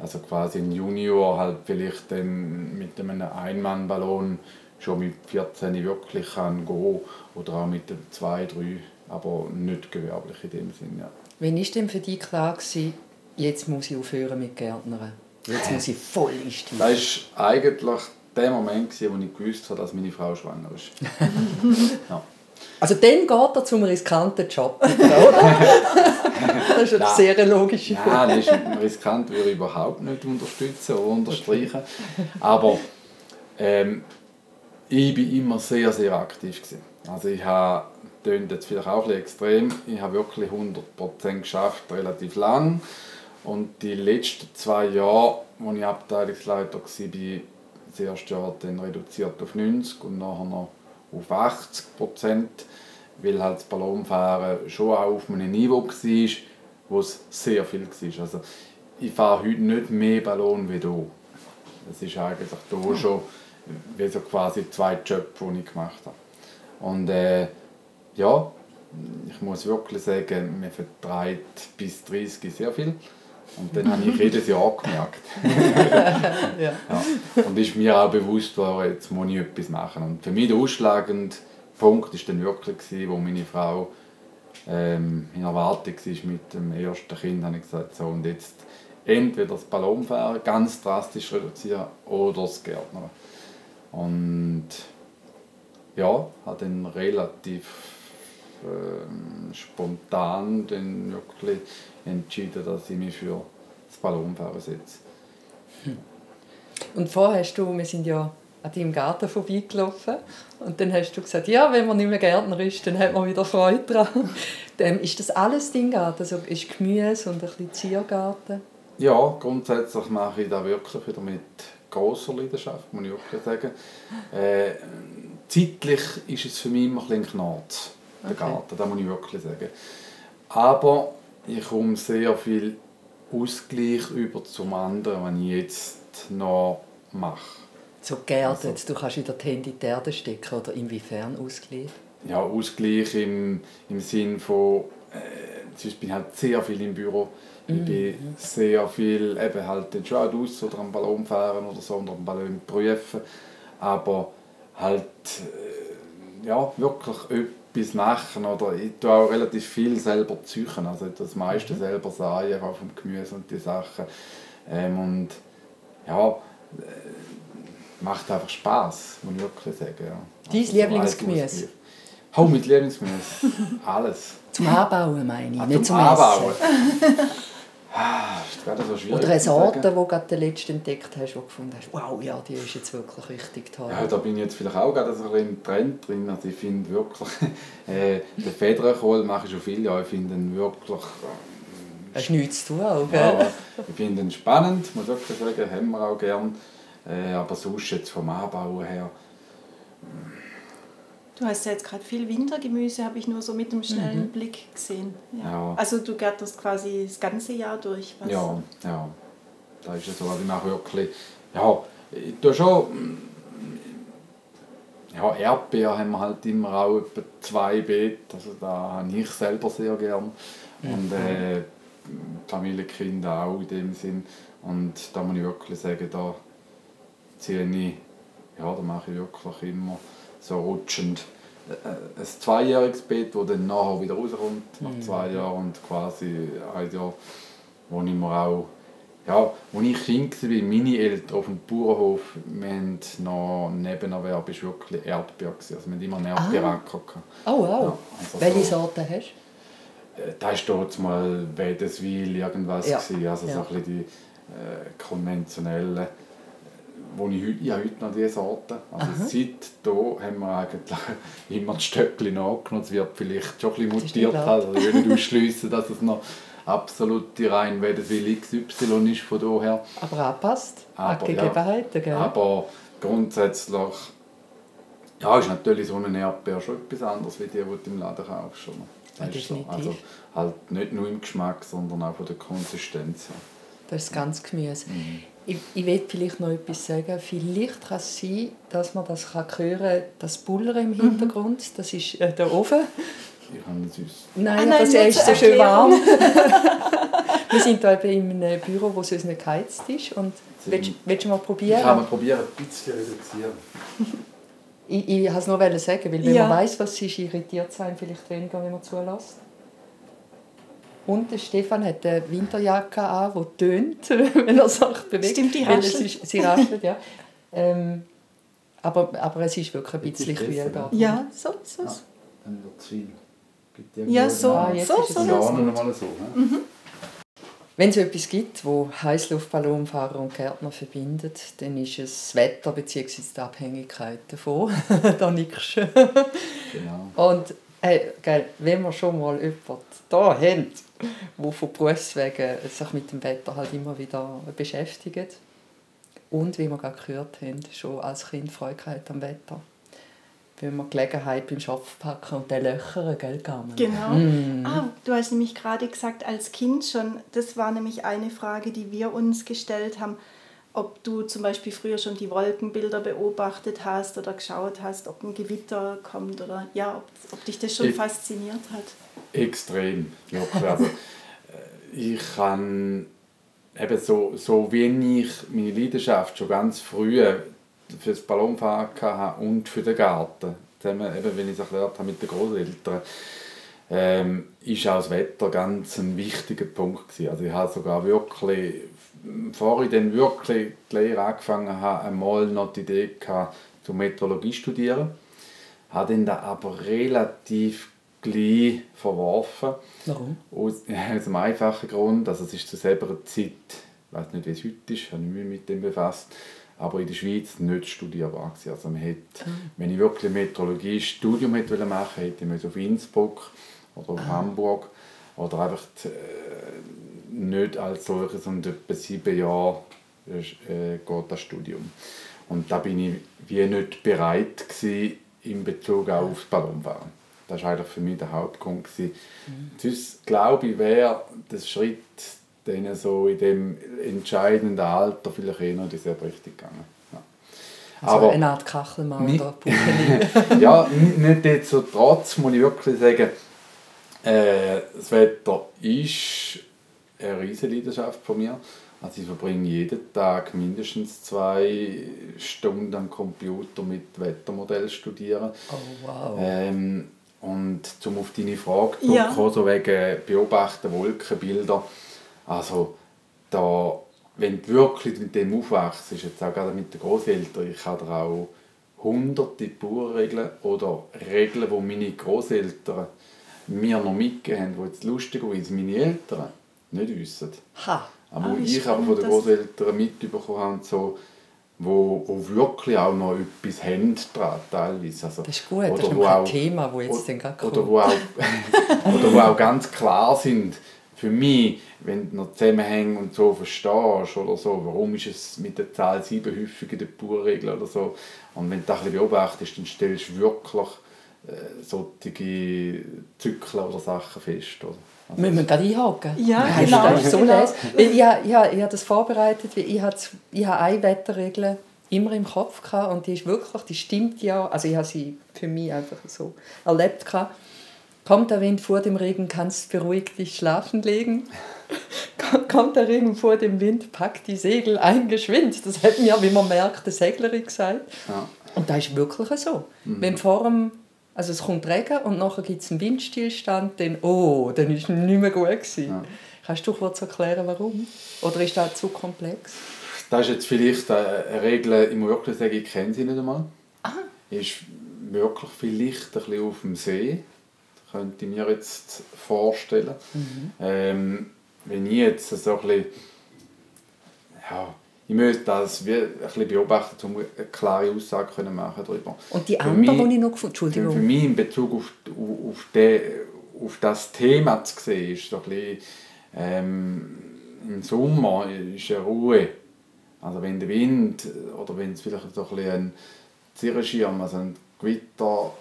also quasi ein Junior halt vielleicht dann mit einem Einmannballon schon mit 14 wirklich kann gehen oder auch mit dem 2, 3, aber nicht gewerblich in dem Sinn. Ja. Wann war denn für dich klar, gewesen, jetzt muss ich aufhören mit Gärtnern? Jetzt muss ich voll einsteigen? Das ist eigentlich der Moment, wo ich gewusst habe, dass meine Frau schwanger ist. ja. Also dann geht er zum riskanten Job, oder? das ist eine sehr logische Frage. Nein, das ist riskant, würde ich überhaupt nicht unterstützen oder unterstreichen. Aber ähm, ich war immer sehr, sehr aktiv. Gewesen. Also ich habe, das jetzt vielleicht auch ein extrem, ich habe wirklich 100% geschafft, relativ lang. Und die letzten zwei Jahre, als ich Abteilungsleiter war, das erste Jahr dann reduziert auf 90 und nachher noch auf 80 Prozent, weil halt das Ballonfahren schon auch auf einem Niveau war, wo es sehr viel war. Also ich fahre heute nicht mehr Ballon wie hier. Das ist eigentlich hier schon wie so quasi zwei Jobs, die ich gemacht habe. Und äh, ja, ich muss wirklich sagen, man vertreibt bis 30 sehr viel. Und dann habe ich jedes Jahr gemerkt. ja. ja. Und ist mir auch bewusst geworden, jetzt muss ich etwas machen. Und für mich der ausschlagende Punkt war dann wirklich, gewesen, wo meine Frau ähm, in Erwartung war mit dem ersten Kind, habe ich gesagt, so und jetzt entweder das Ballonfahren ganz drastisch reduzieren oder das Gärtnern. Und ja, habe dann relativ äh, spontan dann wirklich entschieden, dass ich mich für das Ballonfahren setze. Und vorher hast du, wir sind ja an deinem Garten vorbeigelaufen und dann hast du gesagt, ja, wenn man nicht mehr Gärtner ist, dann hat man wieder Freude daran. dann ist das alles dein Garten? Also ist Gemüse und ein bisschen Ziergarten? Ja, grundsätzlich mache ich das wirklich wieder mit großer Leidenschaft, muss ich wirklich sagen. Äh, zeitlich ist es für mich immer ein bisschen knarz, okay. Garten, das muss ich wirklich sagen. Aber ich komme sehr viel Ausgleich über zum anderen, was ich jetzt noch mache. So geerdet, also, du kannst wieder die Hände in die Erde stecken, oder inwiefern Ausgleich? Ja, Ausgleich im, im Sinn von, äh, sonst bin ich halt sehr viel im Büro. Ich mhm. bin sehr viel, eben halt den schon aus oder am Ballon fahren oder so, oder am Ballon prüfen. Aber halt, äh, ja, wirklich etwas machen. Oder ich tue auch relativ viel selber züchen. Also das meiste mhm. selber säen, auch vom Gemüse und die Sachen. Ähm, und ja, äh, macht einfach Spaß, muss ich wirklich sagen. Ja. Dein also, Lieblingsgemüse? Hau mit Lieblingsgemüse. Alles. Zum Anbauen meine ich, ah, nicht zum, zum Anbauen. Ah, so Oder eine Sorte, die du gerade den letzten entdeckt hast, wo du gefunden hast, wow, ja, die ist jetzt wirklich richtig toll. Ja, da bin ich jetzt vielleicht auch gerade so ein im Trend drin. Also ich finde wirklich, äh, den Federkohl mache ich schon viele Jahre, ich finde ihn wirklich... Äh, Hast nichts zu tun auch, gell? Ja, ich finde ihn spannend, muss ich wirklich sagen, haben wir auch gern. Äh, aber sonst jetzt vom Anbau her... Du hast ja jetzt gerade viel Wintergemüse, habe ich nur so mit einem schnellen mhm. Blick gesehen. Ja. ja. Also du gärtest quasi das ganze Jahr durch. Was? Ja, ja. Da ist es so. Also ich mache wirklich, ja, ich tue schon, ja, Erdbeeren haben wir halt immer auch etwa zwei Beete, also da habe ich selber sehr gern. Und äh, Familienkinder auch in dem Sinn. Und da muss ich wirklich sagen, da ziehe ich, ja, da mache ich wirklich immer so rutschend äh, ein zweijähriges Beet, das dann nachher wieder rauskommt, nach mhm. zwei Jahren und quasi ein Jahr, wo ich mir auch, ja, als ich Kind war, meine Eltern auf dem Bauernhof, wir haben noch Nebenerwerb, ist wirklich Erdbeer gewesen. also wir hatten immer einen. Ah. Oh wow, ja, also welche so, Sorte hast du? Äh, da war dort mal Wedeswil irgendwas, ja. gewesen, also ja. so ein bisschen die äh, konventionellen wo ich, heute, ich habe heute noch diese Sorten. Also Aha. seit hier haben wir eigentlich immer die Stöckchen nachgenommen. Es wird vielleicht schon ein bisschen mutiert. Also ich will nicht ausschliessen, dass es noch absolute rein Wedeswil XY ist von daher. Aber anpasst an die Gegebenheiten, gell? Aber grundsätzlich ja, ist natürlich so eine Erdbeer schon etwas anderes, wie die, die du im Laden kaufst. Das ist so. Also halt nicht nur im Geschmack, sondern auch von der Konsistenz. Das ist ganz Gemüse. Mhm. Ich, ich will vielleicht noch etwas sagen. Vielleicht kann es sein, dass man das kann hören kann, das Bullern im mhm. Hintergrund. Mhm. Das ist äh, der Ofen. Ich habe es uns. Nein, ah, nein, das ist so schön warm. wir sind hier eben in einem Büro, wo es uns nicht geheizt ist. Und willst, willst du mal probieren? Ich kann mal probieren, ein bisschen reduzieren. ich, ich wollte es nur sagen, weil wenn ja. man weiß, was es ist, irritiert sein vielleicht weniger, wenn man zulässt. Und der Stefan hat eine Winterjacke an, die tönt, wenn er sich bewegt. Stimmt, die raschelt. Ist, sie raschelt, ja. Ähm, Aber, aber es ist wirklich ein bisschen kühl da. Ja, so, so. Ja, dann wird es viel. Gibt Ja, so, Ah, jetzt so, ist es so. ja. So. noch mal so. ne? Wenn es etwas gibt, wo Heißluftballonfahrer und Gärtner verbindet, dann ist es das Wetter bzw. die Abhängigkeit davon. da nickst du. Genau. Und hey, gell, wenn wir schon mal jemanden da haben, der von Berufswegen sich mit dem Wetter halt immer wieder beschäftigt und, wie wir gerade gehört haben, schon als Kind Freude hat am Wetter. Wenn wir Gelegenheit beim Schopf packen und den löchern, gell, Carmen? Genau. Mm. Ah, du hast nämlich gerade gesagt, als Kind schon, das war nämlich eine Frage, die wir uns gestellt haben, ob du zum Beispiel früher schon die Wolkenbilder beobachtet hast oder geschaut hast, ob ein Gewitter kommt oder ja, ob, ob dich das schon Ich- fasziniert hat. Extrem. Wirklich. Also, äh, ich kann eben so, so wie ich meine Leidenschaft schon ganz früh für das Ballonfahren hatte und für den Garten, zusammen, eben, wenn ich es erklärt habe mit den Großeltern, ähm, ist auch das Wetter ganz ein wichtiger Punkt gewesen. Also ich habe sogar wirklich, bevor ich dann wirklich die Lehre angefangen habe, einmal noch die Idee gehabt, zu Meteorologie zu studieren. Habe dann da aber relativ gleich verworfen. Warum? Aus, aus einem einfachen Grund, also es ist zu selber Zeit, ich weiß nicht wie es heute ist, habe ich mich mit dem befasst, aber in der Schweiz nicht studierbar gewesen. Also man hätte, wenn ich wirklich ein Meteorologie-Studium hätte wollen machen hätte ich auf Innsbruck oder auf Hamburg oder einfach äh, nicht als solches und etwa sieben Jahre äh, geht das Studium. Und da bin ich wie nicht bereit gewesen, in Bezug auch aufs Ballonfahren. Das war eigentlich für mich der Hauptgrund. Gewesen. Sonst glaube ich, wäre der Schritt denen so in dem entscheidenden Alter vielleicht eh noch in dieselbe Richtung gegangen. Ja. Also Aber- eine Art Kachelmann Nicht- oder ja, n- nicht jetzt so trotz, muss ich wirklich sagen, äh, das Wetter ist eine riesige Leidenschaft von mir. Also ich verbringe jeden Tag mindestens zwei Stunden am Computer mit Wettermodell studieren. Oh wow. Ähm, und zum auf deine Frage Ja. zurückkommen, so wegen Beobachten, Wolkenbilder. Also da, wenn du wirklich mit dem aufwachst, ist jetzt auch gerade mit den Großeltern, ich habe da auch hunderte Bauernregeln oder Regeln, die meine Großeltern mir noch mitgegeben haben, die jetzt lustigerweise meine Eltern nicht wissen. Ha. Aber Ah, ich aber von den das- Großeltern mitbekommen habe, so, wo, wo wirklich auch noch etwas haben dran, teilweise. Also, Das ist gut, das oder ist wo noch kein auch- Thema, wo jetzt dann gerade oder kommt. wo, auch, oder wo auch ganz klar sind, für mich, wenn du noch Zusammenhänge und so verstehst oder so, warum ist es mit der Zahl 7 häufig in der Purregel oder so. Und wenn du das ein bisschen beobachtest, dann stellst du wirklich äh, solche Zyklen oder Sachen fest. Oder? Also, Müssen wir gerade einhaken? Ja, genau, das so genau. ich, habe- ich, habe- ich habe das vorbereitet, weil ich habe, ich habe eine Wetterregel immer im Kopf gehabt und die ist wirklich, die stimmt ja, also ich habe sie für mich einfach so erlebt gehabt. Kommt der Wind vor dem Regen, kannst beruhigt dich schlafen legen. Kommt der Regen vor dem Wind, pack die Segel ein, geschwind. Das hat mir, wie man merkt, eine Seglerin gesagt. ja. Und das ist wirklich so. Wenn vor dem, also es kommt Regen und nachher gibt es einen Windstillstand, dann, oh, dann ist es nicht mehr gut gewesen. Ja. Kannst du kurz erklären, warum? Oder ist das zu komplex? Das ist jetzt vielleicht eine Regel, ich muss wirklich sagen, ich kenne sie nicht einmal. Ah. Ist wirklich vielleicht ein bisschen auf dem See. Das könnte ich mir jetzt vorstellen. Mhm. Ähm, wenn ich jetzt so ein bisschen, ja, ich müsste das wie ein bisschen beobachten, um eine klare Aussage können machen darüber. Und die andere, die ich noch gefunden Für, für mich in Bezug auf, auf, auf, den, auf das Thema zu sehen, ist so ein bisschen, ähm, im Sommer ist eine Ruhe. Also wenn der Wind oder wenn es vielleicht so ein bisschen ein Zirrenschirm, also ein Gewitter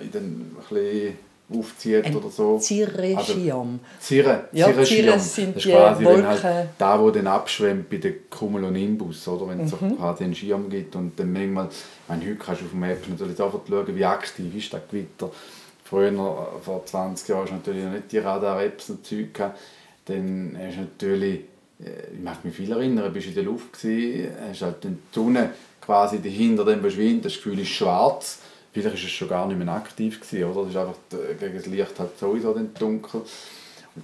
äh, in den, ein bisschen aufzieht Ein oder so. Zirreschirm. Zirre, Ja, Zirrenschirm. Zirren sind das die ist quasi dann halt Wolken. da, wo dann abschwemmt bei der Cumulonimbus, oder? Wenn es so Mhm. quasi einen Schirm gibt und dann manchmal, ich meine, heute kannst du auf dem Map natürlich sofort schauen, wie aktiv ist das Gewitter. Früher, vor 20 Jahren, hast du natürlich noch nicht die Radar-Apps und Zeug gehabt. Dann hast du natürlich, äh, ich mag mich viel erinnern, bist in der Luft gewesen, hast halt dann die Sonne quasi dahinter dem verschwindet, das Gefühl ist schwarz. Vielleicht ist es schon gar nicht mehr aktiv gewesen, oder? Das ist einfach äh, gegen das Licht halt sowieso dann dunkel.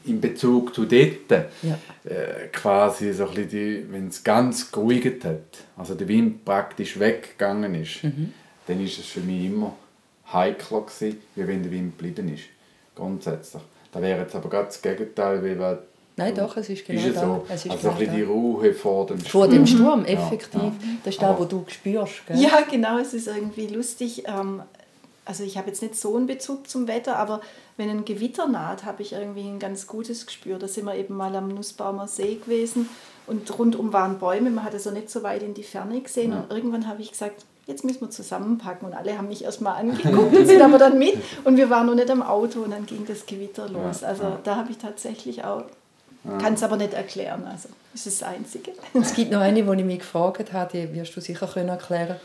in Bezug zu dort, Ja. äh, quasi so ein bisschen die, wenn es ganz geruhigt hat, also der Wind praktisch weggegangen ist, Mhm. dann ist es für mich immer heikler gewesen, wie wenn der Wind geblieben ist. Grundsätzlich. Da wäre jetzt aber gerade das Gegenteil, wie wir Nein, doch, es ist genau ist es da. so. Es ist also ein genau bisschen die da. Ruhe vor dem Vor dem Sturm, Ja, effektiv. ja. Das ist der, Aber- wo du spürst. Gell? Ja, genau, es ist irgendwie lustig. ähm, Also ich habe jetzt nicht so einen Bezug zum Wetter, aber wenn ein Gewitter naht, habe ich irgendwie ein ganz gutes Gespür. Da sind wir eben mal am Nussbaumer See gewesen und rundum waren Bäume, man hat also nicht so weit in die Ferne gesehen. Und irgendwann habe ich gesagt, jetzt müssen wir zusammenpacken. Und alle haben mich erstmal angeguckt und sind aber dann mit. Und wir waren noch nicht am Auto und dann ging das Gewitter los. Ja, Also ja. da habe ich tatsächlich auch, kann es aber nicht erklären. Also das ist das Einzige. Es gibt noch eine, die ich mich gefragt habe, die wirst du sicher können erklären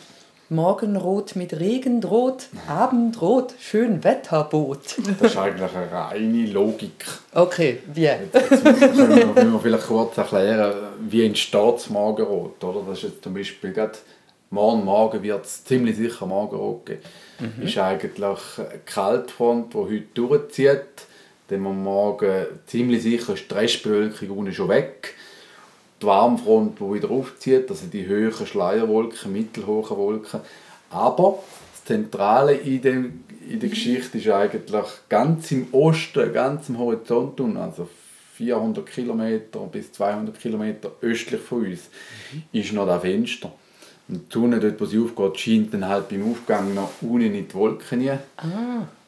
Morgenrot mit Regen droht, Abendrot, schön Wetterboot. Das ist eigentlich eine reine Logik. Okay, wie? Jetzt können wir, müssen wir vielleicht kurz erklären, wie entsteht das Morgenrot. Oder? Das ist jetzt zum Beispiel gerade morgen Morgen wird es ziemlich sicher Morgenrot geben. Mhm. ist eigentlich eine Kaltfront, die heute durchzieht. Dann am Morgen ziemlich sicher ist die Restbewölkung unten schon weg. Die Warmfront, die wieder aufzieht, also die höheren Schleierwolken, mittelhohen Wolken. Aber das Zentrale in, dem, in der Geschichte ist eigentlich ganz im Osten, ganz am Horizont, also 400 Kilometer bis 200 Kilometer östlich von uns, ist noch das Fenster. Und die Sonne, dort wo sie aufgeht, scheint dann halt beim Aufgang noch unten in die Wolken rein.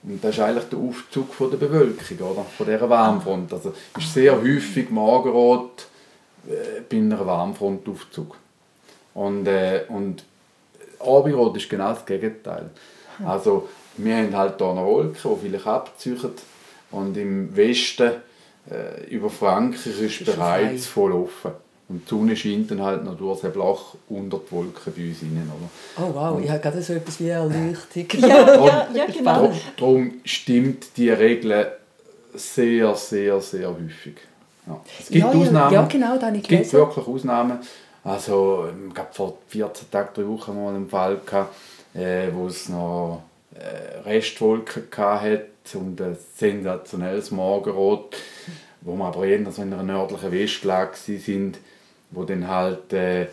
Und das ist eigentlich der Aufzug von der Bewölkung, oder? von dieser Warmfront. Also ist sehr häufig Morgenrot äh, bei einer Warmfrontaufzug. Und, äh, und Abendrot ist genau das Gegenteil. Also wir haben halt hier eine Wolke, die vielleicht abziehen und im Westen äh, über Frankreich ist Ist bereits voll offen. Und die Sonne scheint dann halt noch durch das Loch unter die Wolken bei uns rein. Oder? Oh wow, ich habe gerade so etwas wie Erleuchtung. Ja, ja, ja genau. Darum stimmt die Regel sehr, sehr, sehr häufig. Ja. Es gibt Ja, Ausnahmen. ja, genau, da habe ich Es gibt gelesen. wirklich Ausnahmen. Also, ich habe vor 14 Tagen, drei Wochen mal einen Fall gehabt, äh, wo es noch äh, Restwolken hatte und ein sensationelles Morgenrot, wo wir aber eher so in einer nördlichen Westlage sind, wo dann halt äh, äh,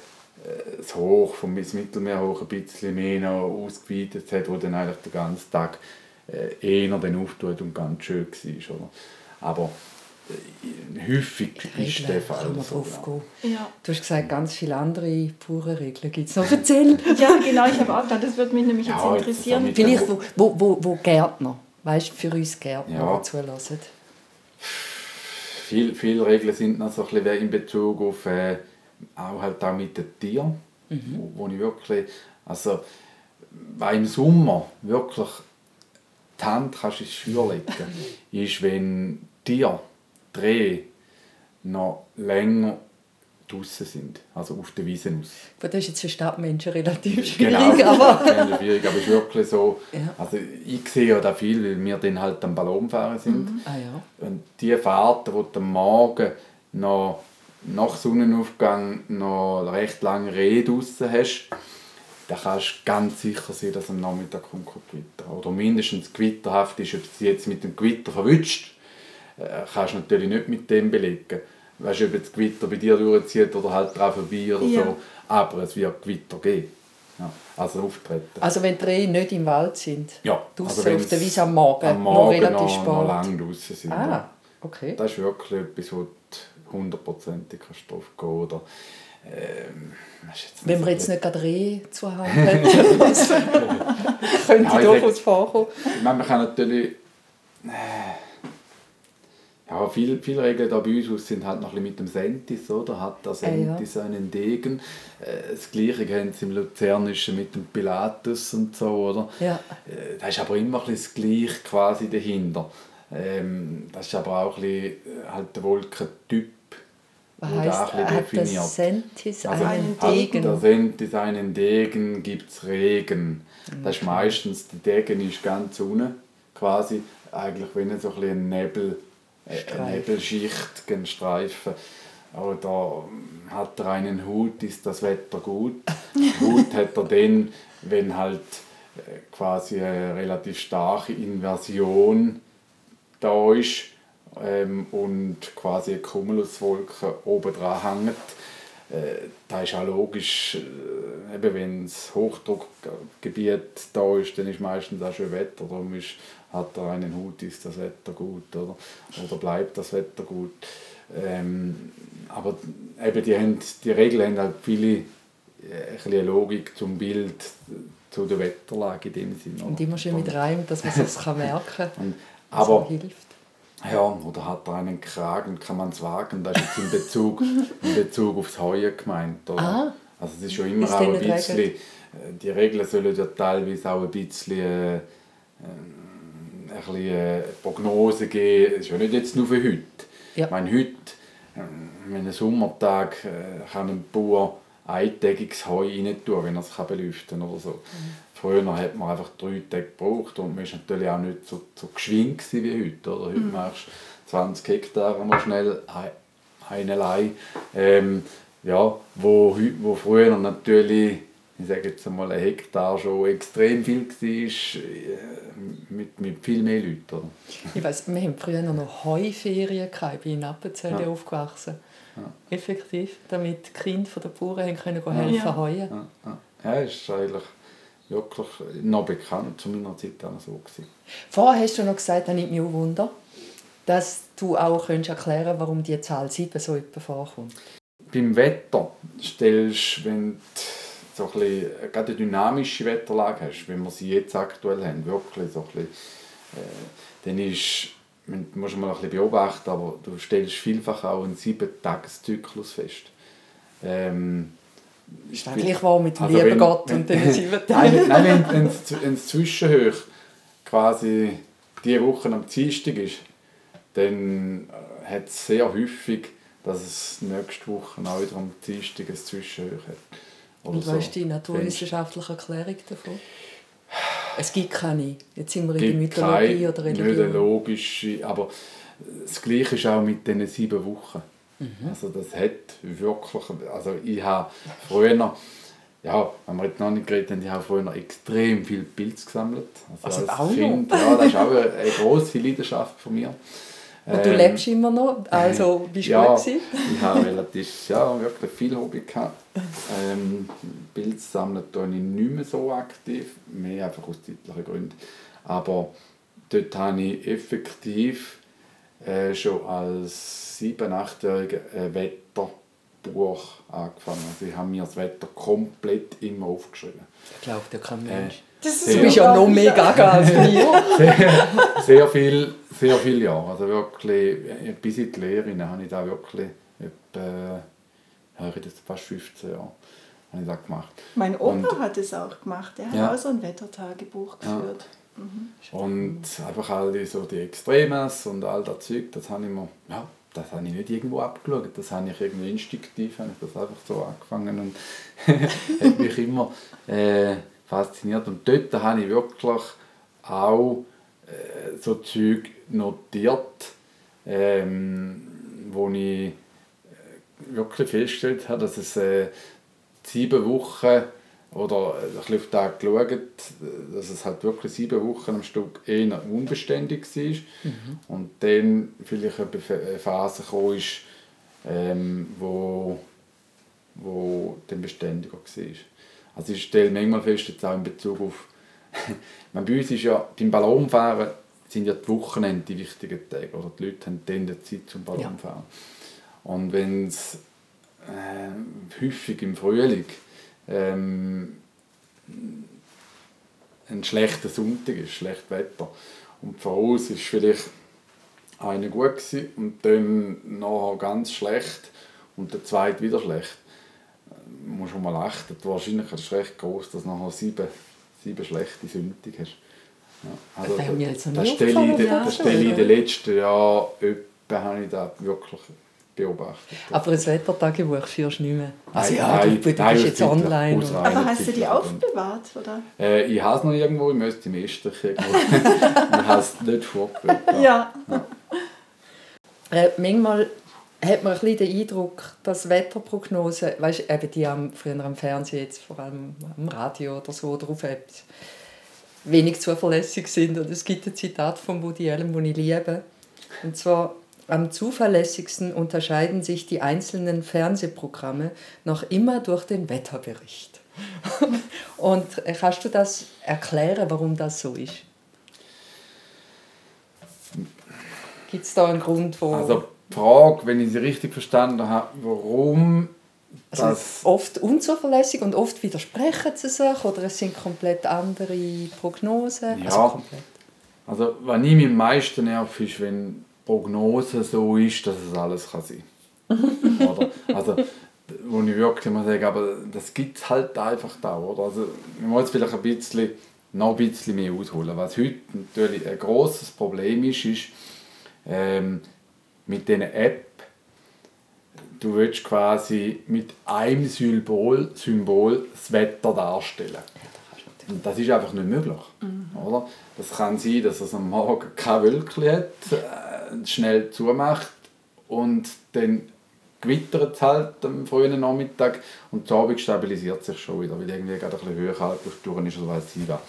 das Hoch vom das Mittelmeer hoch ein bisschen mehr noch ausgeweitet hat, wo dann eigentlich den ganzen Tag äh, eher dann auftut und ganz schön war. Oder? Aber äh, häufig ist der Fall. so, drauf ja. Du hast gesagt, ganz viele andere pure Regeln gibt es noch. Erzähl! ja, genau, ich habe auch gedacht, das würde mich nämlich jetzt Ja, jetzt interessieren. damit- Vielleicht, wo, wo, wo, wo Gärtner, weißt du, für uns Gärtner, Ja. zulassen. Viele, viele Regeln sind noch so ein bisschen in Bezug auf äh, auch halt auch mit den Tieren, wo, wo ich wirklich, also weil im Sommer wirklich die Hand kannst ins Feuer legen, ist, wenn Tiere, Dreh noch länger draußen sind, also auf der Wiese aus. Gut, Das ist jetzt für Stadtmenschen relativ schwierig, Genau, aber... schwierig, es ist wirklich so, Ja. also ich sehe ja da viel, weil wir dann halt am Ballon fahren sind. Ah ja. Und die Fahrten, wo du am Morgen noch nach Sonnenaufgang noch recht lange Reh draussen hast, da kannst du ganz sicher sein, dass am Nachmittag kommt kein Gewitter. Oder mindestens gewitterhaft ist, ob es jetzt mit dem Gewitter verwünscht, äh, kannst du natürlich nicht mit dem belegen. Weißt du, ob jetzt Gewitter bei dir durchzieht oder halt dran vorbei oder Ja. so. Aber es wird Gewitter geben. Ja, also auftreten. Also wenn die Rehe nicht im Wald sind, Ja, draussen wenn auf der es Wiese am Morgen, am noch Morgen relativ noch, spät. noch lang draußen sind. Ah, okay. Das ist wirklich etwas, du hundertprozentig kannst drauf gehen oder ähm, Wenn wir jetzt nicht gerade Hand hätten, das könnte Ja, durchaus vorkommen. ich meine, man kann natürlich äh, ja, viele, viele Regeln da bei uns sind halt noch ein bisschen mit dem Sentis, oder? Hat der Ah, ja. Sentis einen Degen. Äh, Das Gleiche haben sie im Luzernischen mit dem Pilatus und so, oder? Ja. Äh, Da ist aber immer ein bisschen das Gleiche quasi dahinter. Ähm, das ist aber auch ein bisschen äh, halt der Wolkentyp. Was wo da heisst, ein bisschen hat der definiert. Sentis Also einen hat Degen? der Sentis einen Degen, gibt es Regen. Das ist meistens, der Degen ist ganz unten, quasi eigentlich wenn so ein, bisschen ein Nebel, äh, eine Nebelschicht, ein Streifen. Oder hat er einen Hut, ist das Wetter gut. Hut hat er dann, wenn halt äh, quasi eine relativ starke Inversion da ist ähm, und quasi eine Cumuluswolke oben dran hängt. Äh, da ist auch logisch, äh, eben wenn das Hochdruckgebiet da ist, dann ist meistens auch schön Wetter. Darum ist, hat er einen Hut, ist das Wetter gut oder, oder bleibt das Wetter gut. Ähm, aber eben die, haben, die Regeln haben halt viele äh, eine Logik zum Bild, zu der Wetterlage in dem Sinne. Und immer schön mit Reim, dass man es merken kann. aber hilft. Ja, oder hat er einen Kragen, kann man es wagen? Das ist jetzt in Bezug, in Bezug aufs Heuen gemeint. Oder? Ah, also es ist schon immer ist auch ein bisschen, Regel? Äh, die Regeln sollen ja teilweise auch ein bisschen, äh, ein bisschen äh, Prognose geben. Es ist ja nicht jetzt nur für heute. Ja. Ich meine, heute, äh, wenn ein Sommertag, äh, kann ein Bauer eintägiges Heu rein tun, wenn er es belüften kann oder so. Mhm. Früher hat man einfach drei Tage gebraucht und man war natürlich auch nicht so, so geschwind wie heute. Oder? Heute mhm. machst du 20 Hektar mal schnell einerlei. Ähm, ja, wo, wo früher natürlich ich sage jetzt einmal, ein Hektar schon extrem viel war, äh, mit, mit viel mehr Leuten. Oder? Ich weiss, wir haben früher noch Heuferien gehabt. Ich bin in Appenzell ja. aufgewachsen. Ja. Effektiv, damit die Kinder der Bauern haben können helfen ja. heuen. Ja, ja. ja, ist eigentlich wirklich noch bekannt, zu meiner Zeit auch so gewesen. Vorher hast du noch gesagt, da nimmt mich auch Wunder, dass du auch erklären kannst, warum die Zahl 7 so etwa vorkommt. Beim Wetter stellst du, wenn du so ein bisschen, gerade eine dynamische Wetterlage hast, wie wir sie jetzt aktuell haben, wirklich so ein bisschen, äh, dann ist man muss mal ein bisschen beobachten, aber du stellst vielfach auch einen sieben-Tages-Zyklus fest. Ähm, ist das gleich wahr mit dem also lieben Gott wenn, und den sieben Tagen? Nein, wenn, es zwischenhoch quasi diese Woche am Dienstag ist, dann äh, hat es sehr häufig, dass es nächste Woche auch wieder am Dienstag ein Zwischenhoch hat. Oder und was so. ist die naturwissenschaftliche Erklärung davon? Es gibt keine. Jetzt sind wir in der Mythologie oder Religion. Nicht eine logische, aber das Gleiche ist auch mit diesen sieben Wochen. Mhm. Also das hat wirklich, also ich habe früher, ja, wenn wir jetzt noch nicht geredet haben, ich habe früher extrem viel Pilze gesammelt. Also, also als Kind, noch? ja, das ist auch eine, eine grosse Leidenschaft von mir. Und du ähm, lebst immer noch, also bist du ja, gut gewesen? ich habe relativ, ja, wirklich viel Hobby gehabt. Ähm, Bild sammeln tue ich nicht mehr so aktiv, mehr einfach aus zeitlichen Gründen. Aber dort habe ich effektiv äh, schon als 7-, 8-Jähriger ein Wetterbuch angefangen. Also ich habe mir das Wetter komplett immer aufgeschrieben. Ich glaube, der kein Mensch. Äh, du bist ja noch mehr gaga als mir. sehr, sehr, viel, sehr viele Jahre. Also wirklich, bis in die Lehre habe ich da wirklich etwa, ich fast 15 Jahre habe ich das gemacht. Mein Opa und, hat es auch gemacht. Er hat ja. auch so ein Wettertagebuch geführt. Ja. Mhm. Und einfach all die, so die Extremes und all das Zeug, das habe ich mir, ja, das habe ich nicht irgendwo abgeschaut. Das habe ich irgendwie instinktiv, habe ich das einfach so angefangen und hat mich immer äh, fasziniert. Und dort habe ich wirklich auch äh, so Zeug notiert, ähm, wo ich äh, wirklich festgestellt habe, dass es äh, sieben Wochen oder ein bisschen auf den Tag geschaut, dass es halt wirklich sieben Wochen am Stück eher unbeständig war. Mhm. Und dann vielleicht eine Phase kam, ähm, wo, wo dann beständiger war. Also ich stelle manchmal fest, jetzt auch in Bezug auf, meine, bei uns ist ja, beim Ballonfahren sind ja die Wochenende die wichtigen Tage, oder die Leute haben dann die Zeit zum Ballonfahren. Ja. Und wenn es äh, häufig im Frühling ähm, ein schlechter Sonntag ist, schlecht Wetter, und von uns ist vielleicht einer gut gewesen, und dann nachher ganz schlecht und der zweite wieder schlecht. Muss schon mal achten, die Wahrscheinlichkeit ist recht groß, dass du nachher sieben, sieben schlechte Sündig hast. Ja, also, das das stelle ich, das stelle ich in den letzten Jahren etwa, habe ich das wirklich beobachtet. Aber das Wettertagebuch führst du nicht mehr? Also ja, du, du nein, bist jetzt online. Aber hast du die aufbewahrt, oder? Äh, ich habe es noch irgendwo, ich müsste im irgendwo. ich habe es nicht vorgewählt. Ja. ja. Äh, manchmal hat man ein bisschen den Eindruck, dass Wetterprognosen, weißt, eben die am, früher am Fernsehen, jetzt vor allem am Radio oder so, drauf wenig zuverlässig sind. Und es gibt ein Zitat von Woody Allen, das ich liebe. Und zwar, am zuverlässigsten unterscheiden sich die einzelnen Fernsehprogramme noch immer durch den Wetterbericht. Und äh, kannst du das erklären, warum das so ist? Gibt es da einen Grund, wo... Also die Frage, wenn ich sie richtig verstanden habe, warum also das... Oft unzuverlässig und oft widersprechen sie sich oder es sind komplett andere Prognosen. Ja, also, komplett. also was ich mich am meisten nervt, ist, wenn Prognose so ist, dass es alles kann sein kann. Also, wo ich wirklich immer sage, aber das gibt es halt einfach da, oder? Also, ich muss vielleicht ein bisschen, noch ein bisschen mehr ausholen. Was heute natürlich ein großes Problem ist, ist, ähm, mit dieser App, du willst quasi mit einem Symbol, Symbol das Wetter darstellen. Und das ist einfach nicht möglich. Mhm. Oder? Das kann sein, dass es am Morgen kein Wölkchen hat, äh, schnell zumacht und dann gewittert es halt am frühen Nachmittag und zu Abend stabilisiert sich schon wieder, weil irgendwie gerade ein bisschen Höhenkaltluft ist oder weiß ich was.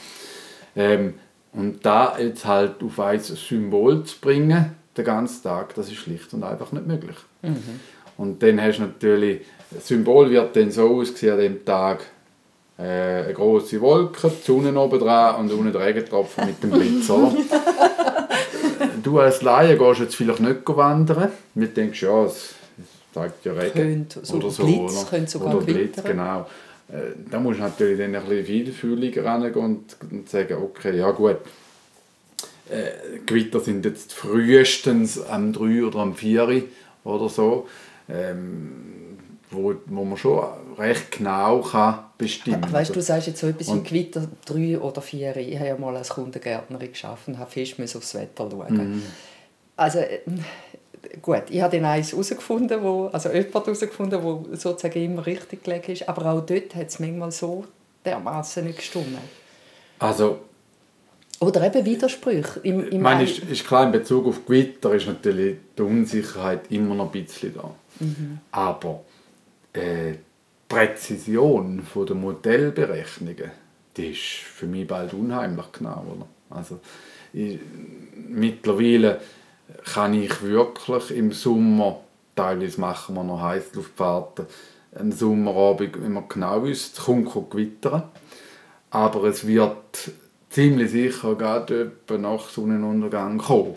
Ähm, und da jetzt halt auf ein Symbol zu bringen, den ganzen Tag, das ist schlicht und einfach nicht möglich. Mhm. Und dann hast du natürlich, das Symbol wird dann so aussehen an dem Tag, äh, eine große Wolke, die Sonne oben dran und unten der Regentropfen mit dem Blitz. Du als Laie gehst jetzt vielleicht nicht wandern, du denkst, ja, es zeigt ja Regen. Könnte, so oder so. Blitz, oder, könnte sogar oder Blitz, genau. Äh, da musst du natürlich dann ein bisschen vielfühliger rangehen und, und sagen, okay, ja gut, äh, Gewitter sind jetzt frühestens am 3 oder am 4 oder so, ähm, wo, wo man schon recht genau kann bestimmen kann. Weißt du, du sagst jetzt so etwas wie Gewitter 3 oder 4. Ich habe ja mal als Kundengärtnerin geschafft und habe fest aufs Wetter schauen. Mhm. Also, äh, gut, ich habe dann eins herausgefunden, wo, also jemand herausgefunden, wo sozusagen immer richtig gelegen ist, aber auch dort hat es manchmal so dermaßen nicht gestimmt. Also oder eben Widersprüche. Im, im ich meine, ist, ist klar, in Bezug auf Gewitter ist natürlich die Unsicherheit immer noch ein bisschen da. Mhm. Aber äh, Präzision der Modellberechnungen, die ist für mich bald unheimlich genau. Oder? Also, ich, mittlerweile kann ich wirklich im Sommer, teilweise machen wir noch Heißluftfahrten, einen Sommerabend immer genau wissen, es kommt gewittern. Aber es wird ziemlich sicher gerade nach Sonnenuntergang kommen.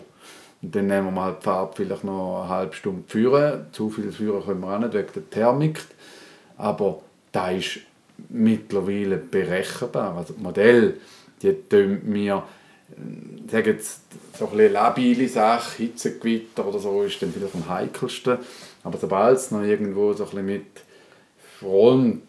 Und dann nehmen wir halt die Farbe vielleicht noch eine halbe Stunde führen. Zu viel führen können wir auch nicht wegen der Thermik. Aber da ist mittlerweile berechenbar. Also das Modell, die tun mir, äh, sagen jetzt, so eine labile Sache, Hitzegewitter oder so, ist dann vielleicht am heikelsten. Aber sobald es noch irgendwo so ein mit Front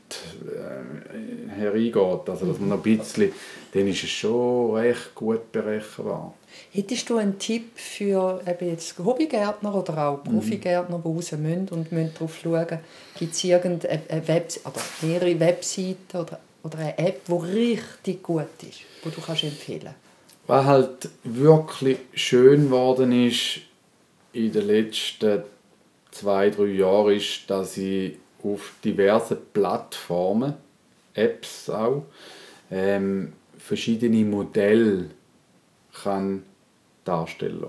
äh, hereingeht, also dass man noch ein bisschen, dann ist es schon recht gut berechenbar. Hättest du einen Tipp für eben jetzt Hobbygärtner oder auch mhm. Profigärtner, die raus müssen und müssen darauf schauen, gibt es irgendeine Web oder mehrere Webseiten oder, oder eine App, die richtig gut ist, die du kannst empfehlen kannst? Was halt wirklich schön geworden ist in den letzten zwei, drei Jahren, ist, dass ich auf diversen Plattformen, Apps auch, ähm, verschiedene Modelle kann darstellen.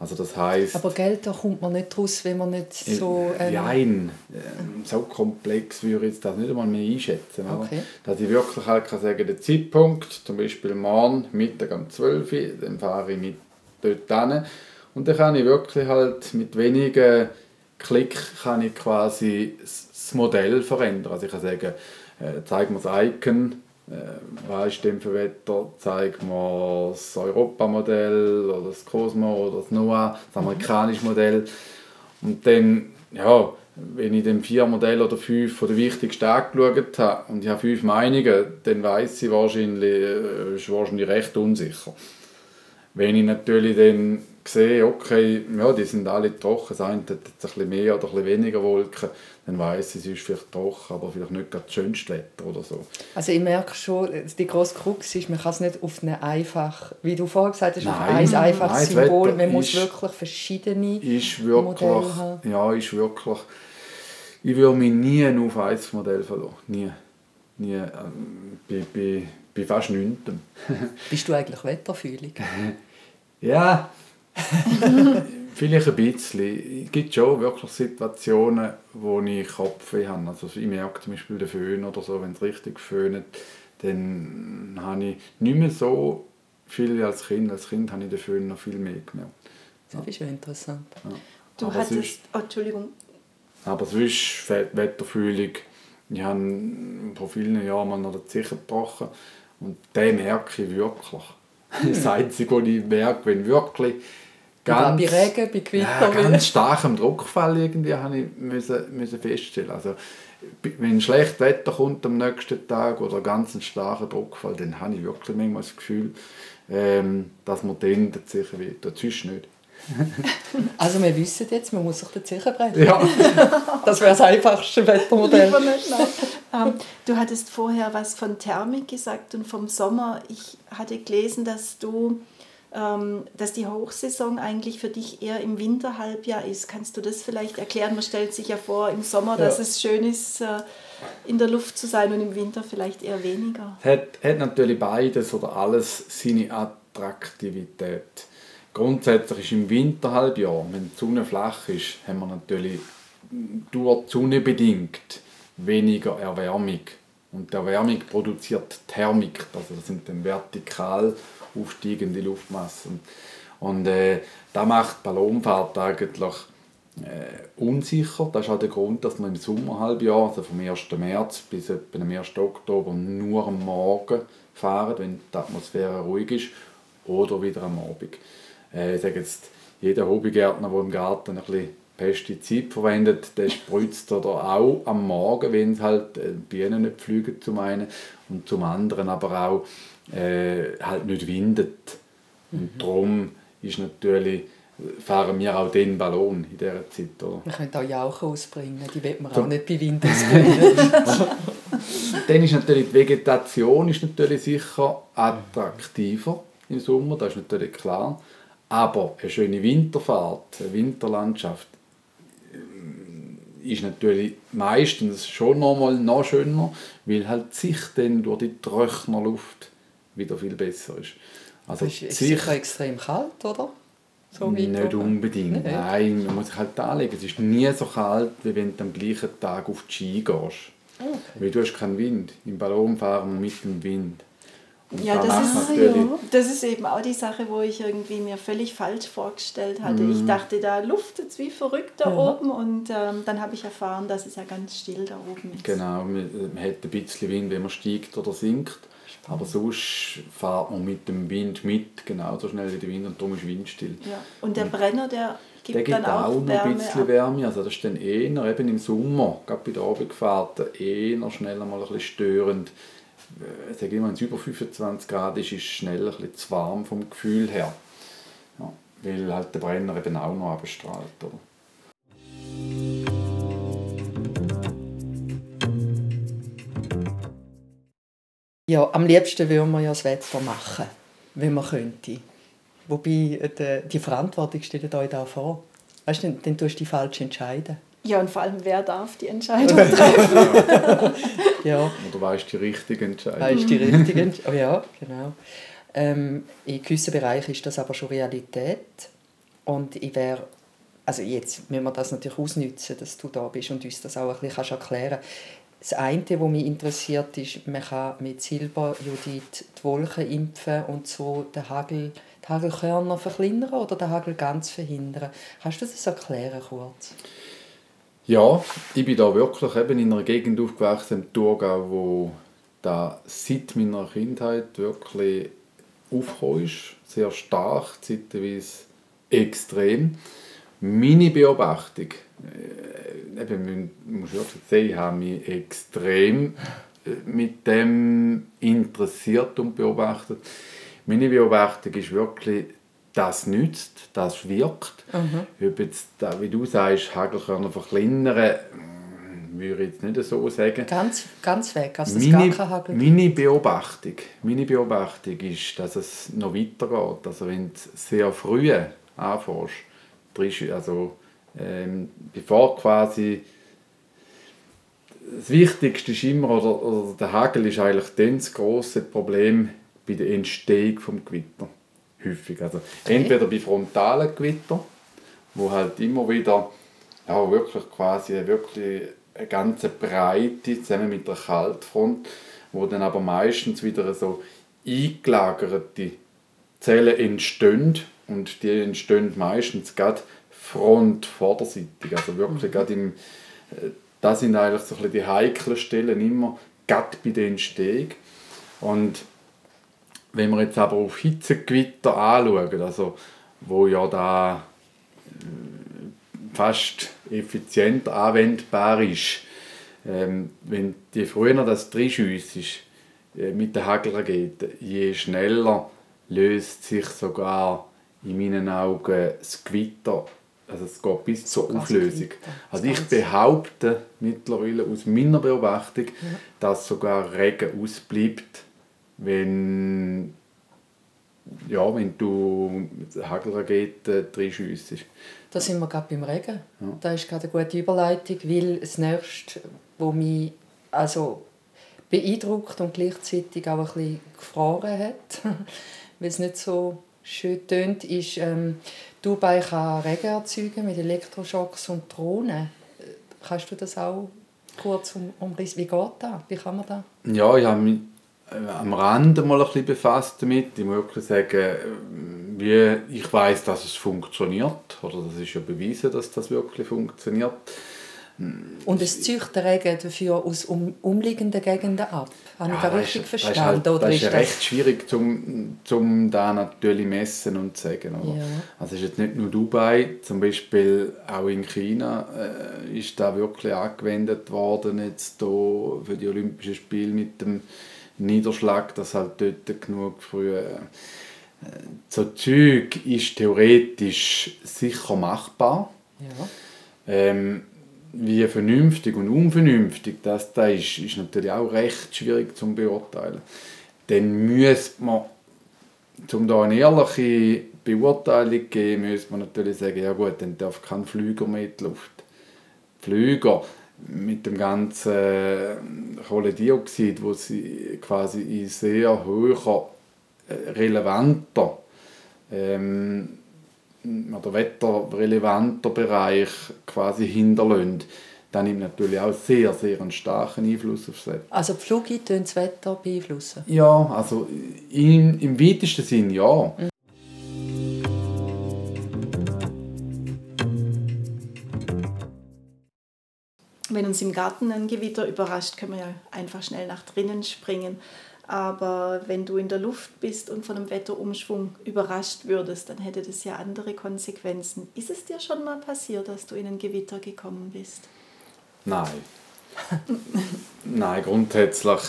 Also das heißt. Aber Geld, da kommt man nicht raus, wenn man nicht so. Ähm Nein, ähm, so komplex würde ich das nicht einmal mehr einschätzen. Okay. Dass ich wirklich halt kann sagen, der Zeitpunkt, zum Beispiel morgen Mittag um 12 Uhr, dann fahre ich mit dort hin. Und dann kann ich wirklich halt mit wenigen Klick kann ich quasi das Modell verändern. Also ich kann sagen, äh, zeig mir das Icon, äh, was ist denn für Wetter, zeig mir das Europamodell oder das Cosmo oder das NOAA, das amerikanische Modell. Und dann, ja, wenn ich dann vier Modelle oder fünf von den wichtigsten angeschaut habe und ich habe fünf Meinungen, dann weiß ich wahrscheinlich, äh, ist wahrscheinlich recht unsicher. Wenn ich natürlich dann sehe, okay, ja, die sind alle trocken, das eine hat ein bisschen mehr oder ein bisschen weniger Wolken, dann weiß ich, es ist vielleicht trocken, aber vielleicht nicht das schönste Wetter oder so. Also ich merke schon, die grosse Krux ist, man kann es nicht auf eine einfach, wie du vorher gesagt hast, nein, auf ein einfaches nein, Symbol, man muss wirklich verschiedene ist wirklich, Modelle haben. Ja, ist wirklich, ich würde mich nie auf ein Modell verlassen, nie. nie ähm, bei, bei, bei fast nichts. Bist du eigentlich wetterfühlig? ja, Vielleicht ein bisschen. Es gibt schon wirklich Situationen, wo ich Kopfweh habe. Also ich merke zum Beispiel den Föhn oder so, wenn es richtig föhnt, dann habe ich nicht mehr so viel als Kind. Als Kind habe ich den Föhn noch viel mehr gemerkt. Das ist ja interessant. Ja. Du aber hattest... Sonst, oh, Entschuldigung. Aber sonst Wetterfühlung. Ich habe vor vielen Jahren mal noch den Zicher gebrochen. Und den merke ich wirklich. Das Einzige, was ich merke, wenn wirklich ganz, bei Regen, bei Gewitter. Ja, ganz starkem Druckfall irgendwie habe ich müssen, müssen feststellen. Also, wenn schlechtes Wetter kommt am nächsten Tag oder ganz ein starker Druckfall, dann habe ich wirklich manchmal das Gefühl, ähm, dass man dann sicher wird. Ist nicht. also wir wissen jetzt, man muss sich den sicher brechen. Ja. das wäre das einfachste Wettermodell. ähm, du hattest vorher was von Thermik gesagt und vom Sommer. Ich hatte gelesen, dass du dass die Hochsaison eigentlich für dich eher im Winterhalbjahr ist. Kannst du das vielleicht erklären? Man stellt sich ja vor im Sommer, dass es schön ist, äh, in der Luft zu sein und im Winter vielleicht eher weniger. Es hat, hat natürlich beides oder alles seine Attraktivität. Grundsätzlich ist im Winterhalbjahr, wenn die Sonne flach ist, haben wir natürlich durch die Sonne bedingt weniger Erwärmung. Und die Erwärmung produziert Thermik, also das sind dann vertikal aufsteigende Luftmassen. Und äh, das macht Ballonfahrt eigentlich äh, unsicher. Das ist auch der Grund, dass man im Sommerhalbjahr, also vom 1. März bis etwa am 1. Oktober, nur am Morgen fahren, wenn die Atmosphäre ruhig ist, oder wieder am Abend. Äh, ich sage jetzt, jeder Hobbygärtner, der im Garten ein bisschen Pestizid verwendet, der spritzt oder auch am Morgen, wenn es halt äh, Bienen nicht fliegen zum einen und zum anderen aber auch äh, halt nicht windet. Mhm. Und darum ist natürlich, fahren wir auch den Ballon in dieser Zeit. Oder? Man könnte auch Jauche ausbringen, die wird man so. auch nicht bei Wind ausbringen. dann ist natürlich die Vegetation ist natürlich sicher attraktiver im Sommer, das ist natürlich klar. Aber eine schöne Winterfahrt, eine Winterlandschaft äh, ist natürlich meistens schon noch mal noch schöner, weil halt sich dann durch die trockene Luft wieder viel besser ist. Also ist, ist sicher extrem kalt, oder? So nicht unbedingt. Nicht. Nein, man muss sich halt anlegen. Es ist nie so kalt, wie wenn du am gleichen Tag auf die Ski gehst. Okay. Weil du hast keinen Wind. Im Ballon fahren wir mit dem Wind. Und ja, das ist, ja, das ist eben auch die Sache, wo ich irgendwie mir völlig falsch vorgestellt hatte. Mm. Ich mhm. dachte, da luftet wie verrückt da ja. oben und ähm, dann habe ich erfahren, dass es ja ganz still da oben ist. Genau, man, man hat ein bisschen Wind, wenn man steigt oder sinkt. Aber sonst fährt man mit dem Wind mit, genauso schnell wie der Wind und darum ist windstill. Ja. Und der Brenner, der gibt, der gibt dann auch, auch noch ein bisschen ab. Wärme. Also das ist dann eher, eben im Sommer, gerade bei der Abendfahrten, eher schnell mal ein bisschen störend. Ich sage immer, wenn es über 25 Grad ist, ist es schnell ein bisschen zu warm vom Gefühl her. Ja, weil halt der Brenner eben auch noch abstrahlt. Oder? Ja, am liebsten würden wir ja das Wetter machen, wenn man könnte. Wobei, äh, die Verantwortung steht euch da vor. Weißt du, dann, dann tust du die falsch entscheiden. Ja, und vor allem, wer darf die Entscheidung treffen? ja. Oder weißt du die richtige Entscheidung? Weißt die richtige Entscheidung? Oh ja, genau. Ähm, in gewissen Bereichen ist das aber schon Realität. Und ich wäre, also jetzt müssen wir das natürlich ausnutzen, dass du da bist und uns das auch ein bisschen erklären kannst. Das eine, was mich interessiert, ist, man kann mit Silberjodid die Wolken impfen und so den Hagel, die Hagelkörner verkleinern oder den Hagel ganz verhindern. Kannst du das erklären kurz? Ja, ich bin da wirklich eben in einer Gegend aufgewachsen, im Thurgau, wo da seit meiner Kindheit wirklich aufgekommen ist. Sehr stark, zeitweise extrem. Meine Beobachtung äh, eben, muss wirklich sagen, ich habe mich extrem äh, mit dem interessiert und beobachtet. Meine Beobachtung ist wirklich, das nützt, das wirkt. Mhm. Ob jetzt, wie du sagst, Hagelkörner verkleinern, mm, würde ich jetzt nicht so sagen. Ganz, ganz weg, also meine, gar kein Hagel meine Beobachtung, meine Beobachtung ist, dass es noch weitergeht. Also wenn du sehr früh anfängst, also ähm, bevor quasi das Wichtigste ist immer, oder, oder der Hagel ist eigentlich dann das grosse Problem bei der Entstehung des Gewitter. Häufig. Also, okay. Entweder bei frontalen Gewitter wo halt immer wieder ja, wirklich quasi wirklich eine ganze Breite zusammen mit der Kaltfront, wo dann aber meistens wieder so eingelagerte Zellen entstehen und die entstehen meistens gerade front-vorderseitig, also wirklich mhm. gerade im, äh, das sind eigentlich so ein die heiklen Stellen immer, gerade bei der Entstehung. Und wenn wir jetzt aber auf Hitzegewitter anschauen, also wo ja da äh, fast effizient anwendbar ist, ähm, wenn je früher das ist, äh, mit der Hagelrakete, je schneller löst sich sogar in meinen Augen das Gewitter, also es geht bis zur Auflösung. Also ich behaupte mittlerweile aus meiner Beobachtung, ja. dass sogar Regen ausbleibt, wenn, ja, wenn du Hagelraketen reinschiessest. Da sind wir gerade beim Regen. Ja. Da ist gerade eine gute Überleitung, weil das Nächste, was mich also beeindruckt und gleichzeitig auch ein bisschen gefroren hat, weil es nicht so schön tönt, ist, ähm, Dubai kann Regen erzeugen mit Elektroschocks und Drohnen. Kannst du das auch kurz um, umrissen? Wie geht das? Wie kann man das? Ja, ich habe mich äh, am Rande mal ein bisschen befasst damit. Ich muss wirklich sagen, wie ich weiß, dass es funktioniert. Oder das ist ja bewiesen, dass das wirklich funktioniert. Und es zieht der Regen dafür aus um, umliegenden Gegenden ab. Habe ich ja, das richtig ist, verstanden? Das ist, halt, das ist, ist recht schwierig zum, zum da natürlich messen und zu sagen. Oder? Ja. Also es ist jetzt nicht nur Dubai, zum Beispiel auch in China äh, ist da wirklich angewendet worden jetzt hier für die Olympischen Spiele mit dem Niederschlag, dass halt dort genug früh äh, so Zeug ist theoretisch sicher machbar. Ja. Ähm, wie vernünftig und unvernünftig das da ist, ist natürlich auch recht schwierig zu beurteilen. Dann müsste man, um da eine ehrliche Beurteilung zu geben, müsste man natürlich sagen, ja gut, dann darf kein Flüger mehr in die Luft. Flüger mit dem ganzen Kohlendioxid, wo sie quasi in sehr hoher, relevanter ähm, oder wetterrelevanter Bereich quasi hinterlassen, dann nimmt natürlich auch sehr, sehr einen starken Einfluss aufs Wetter. Also die Flüge das Wetter beeinflussen? Ja, also im, im weitesten Sinn ja. Mhm. Wenn uns im Garten ein Gewitter überrascht, können wir ja einfach schnell nach drinnen springen. Aber wenn du in der Luft bist und von einem Wetterumschwung überrascht würdest, dann hätte das ja andere Konsequenzen. Ist es dir schon mal passiert, dass du in ein Gewitter gekommen bist? Nein. Nein, grundsätzlich.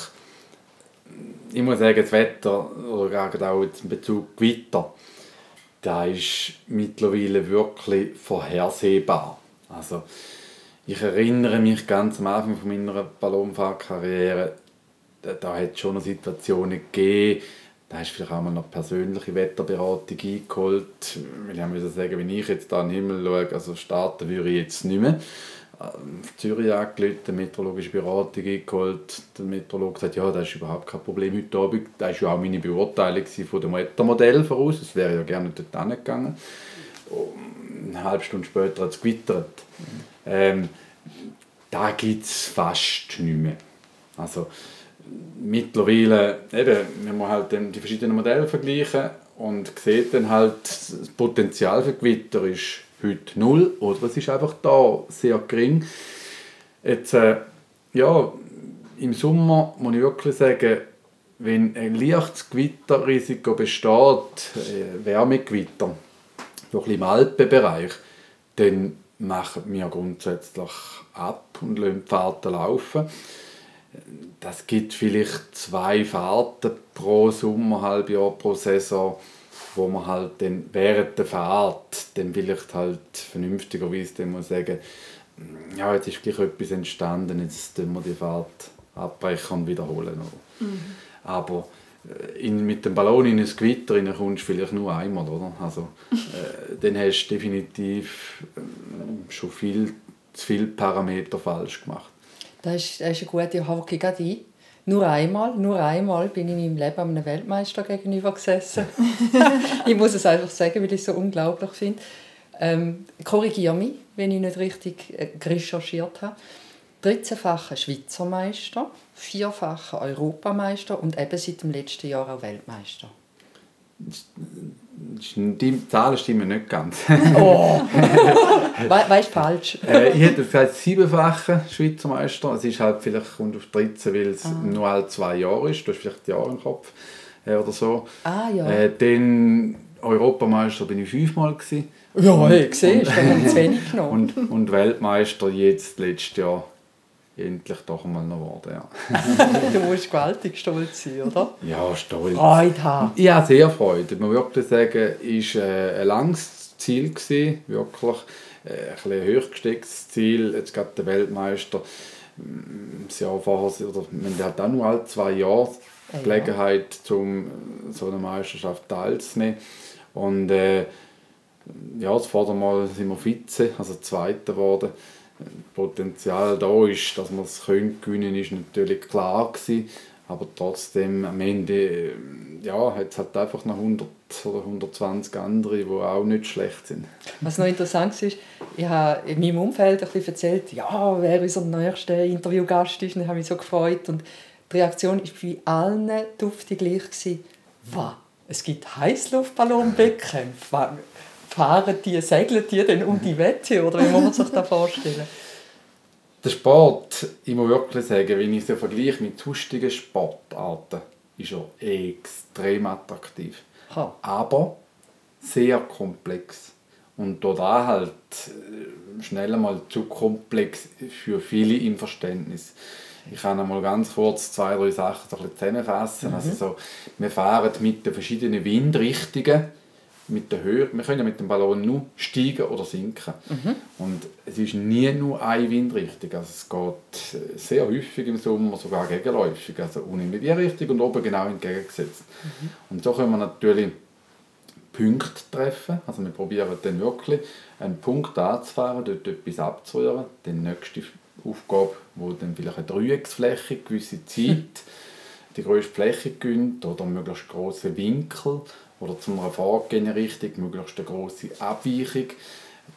Ich muss sagen, das Wetter, oder gerade auch in Bezug Gewitter, da ist mittlerweile wirklich vorhersehbar. Also, ich erinnere mich ganz am Anfang von meiner Ballonfahrkarriere, da, da hat es schon Situationen gegeben, da hast du vielleicht auch mal noch persönliche Wetterberatung eingeholt. Weil ich muss sagen, wenn ich jetzt da in den Himmel schaue, also starten würde ich jetzt nicht mehr. Ähm, Zürich angerufen, meteorologische Beratung eingeholt. Der Meteorologe sagt, ja, das ist überhaupt kein Problem heute Abend. Das war ja auch meine Beurteilung von dem Wettermodell voraus. Es wäre ja gerne dort hingegangen. Eine halbe Stunde später hat es gewittert. Ähm, da gibt es fast nicht mehr. Also, mittlerweile, eben, man halt die verschiedenen Modelle vergleichen und sieht dann halt, das Potenzial für Gewitter ist heute null oder es ist einfach da sehr gering. Jetzt, äh, ja, im Sommer muss ich wirklich sagen, wenn ein leichtes Gewitterrisiko besteht, äh, Wärmegewitter, so ein im Alpenbereich, dann machen wir grundsätzlich ab und lassen die Fahrten laufen das gibt vielleicht zwei Fahrten pro Sommerhalbjahr, pro Saison, wo man halt dann während der Fahrt dann vielleicht halt vernünftigerweise dann muss sagen, ja, jetzt ist gleich etwas entstanden, jetzt müssen wir die Fahrt abbrechen und wiederholen. Mhm. Aber äh, in, mit dem Ballon in ein Gewitter kommst du vielleicht nur einmal, oder? Also, äh, dann hast du definitiv äh, schon viel zu viele Parameter falsch gemacht. Das ist, das ist eine gute Hake gerade ein. Nur einmal, nur einmal bin ich in meinem Leben einem Weltmeister gegenüber gesessen. ich muss es einfach sagen, weil ich es so unglaublich finde. Ähm, Korrigiere mich, wenn ich nicht richtig äh, recherchiert habe. 13-facher Schweizer Meister, vierfacher Europameister und eben seit dem letzten Jahr auch Weltmeister. Die Zahlen stimmen nicht ganz. Oh! We weißt du falsch? äh, ich hätte gesagt siebenfache Schweizer Meister. Es ist halt vielleicht rund auf 13, weil es Ah. nur alle zwei Jahre ist. Du hast vielleicht die Jahre im Kopf äh, oder so. Ah ja. Äh, dann Europameister bin ich fünfmal gewesen. ja, hey, siehst du, zu wenig genommen. und, und Weltmeister jetzt letztes Jahr endlich doch einmal noch geworden. Ja, Du musst gewaltig stolz sein, oder? ja stolz. Freude haben. Ich habe sehr Freude. Man wirklich sagen, es war äh, ein langes Ziel. Gewesen, wirklich äh, ein bisschen ein hochgestecktes Ziel. Jetzt gerade der Weltmeister. mm, Das Jahr vorher, oder man hat auch nur alle zwei Jahre Ja, ja. Gelegenheit, um so eine Meisterschaft teilzunehmen. Und äh, ja, das Vordermal sind wir Vize, also Zweiter geworden. Potenzial da ist, dass wir es können gewinnen, ist natürlich klar gewesen. Aber trotzdem, am Ende äh, ja, hat es halt einfach noch 100 oder 120 andere, die auch nicht schlecht sind. Was noch interessant ist, ich habe in meinem Umfeld ein bisschen erzählt, ja, wer unser nächster Interviewgast ist. Und ich habe mich so gefreut. Und die Reaktion war bei allen duftig gleich. Gewesen. Was? Es gibt Heißluftballonbekämpfe? Was? Fahren die, segeln die denn um die Wette? Oder wie muss man sich das vorstellen? Der Sport, ich muss wirklich sagen, wenn ich es vergleiche mit sonstigen Sportarten, ist er extrem attraktiv. Ha. aber sehr komplex. Und da halt äh, schnell einmal zu komplex für viele im Verständnis. Ich kann einmal ganz kurz zwei, drei Sachen so ein bisschen zusammenfassen. Also so, wir fahren mit den verschiedenen Windrichtungen, mit der Höhe. Wir können ja mit dem Ballon nur steigen oder sinken. Und es ist nie nur eine Windrichtung. Also es geht äh, sehr häufig im Sommer sogar gegenläufig. Also unten in die Richtung und oben genau entgegengesetzt. Und so können wir natürlich Punkte treffen. Also wir probieren dann wirklich einen Punkt anzufahren, dort etwas abzurühren. Die nächste Aufgabe, wo dann vielleicht eine Dreiecksfläche, gewisse Zeit, die grösste Fläche gönnt oder möglichst große Winkel oder zu einer vorgehenden Richtung möglichst eine grosse Abweichung,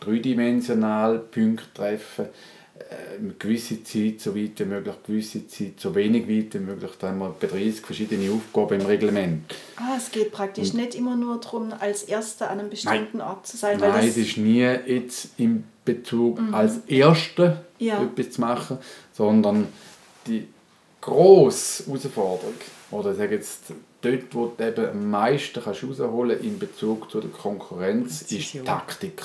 dreidimensional Punkte treffen, äh, eine gewisse Zeit so weit wie möglich, eine gewisse Zeit so wenig weit wie möglich. Da haben wir etwa 30 verschiedene Aufgaben im Reglement. Ah, es geht praktisch nicht immer nur darum, als Erster an einem bestimmten Ort zu sein. Nein, weil es das, ist nie jetzt im Bezug als Erster Ja. etwas zu machen, sondern die grosse Herausforderung, oder ich sage jetzt, dort, wo du eben am meisten kannst rausholen in Bezug zu der Konkurrenz, ist. Taktik.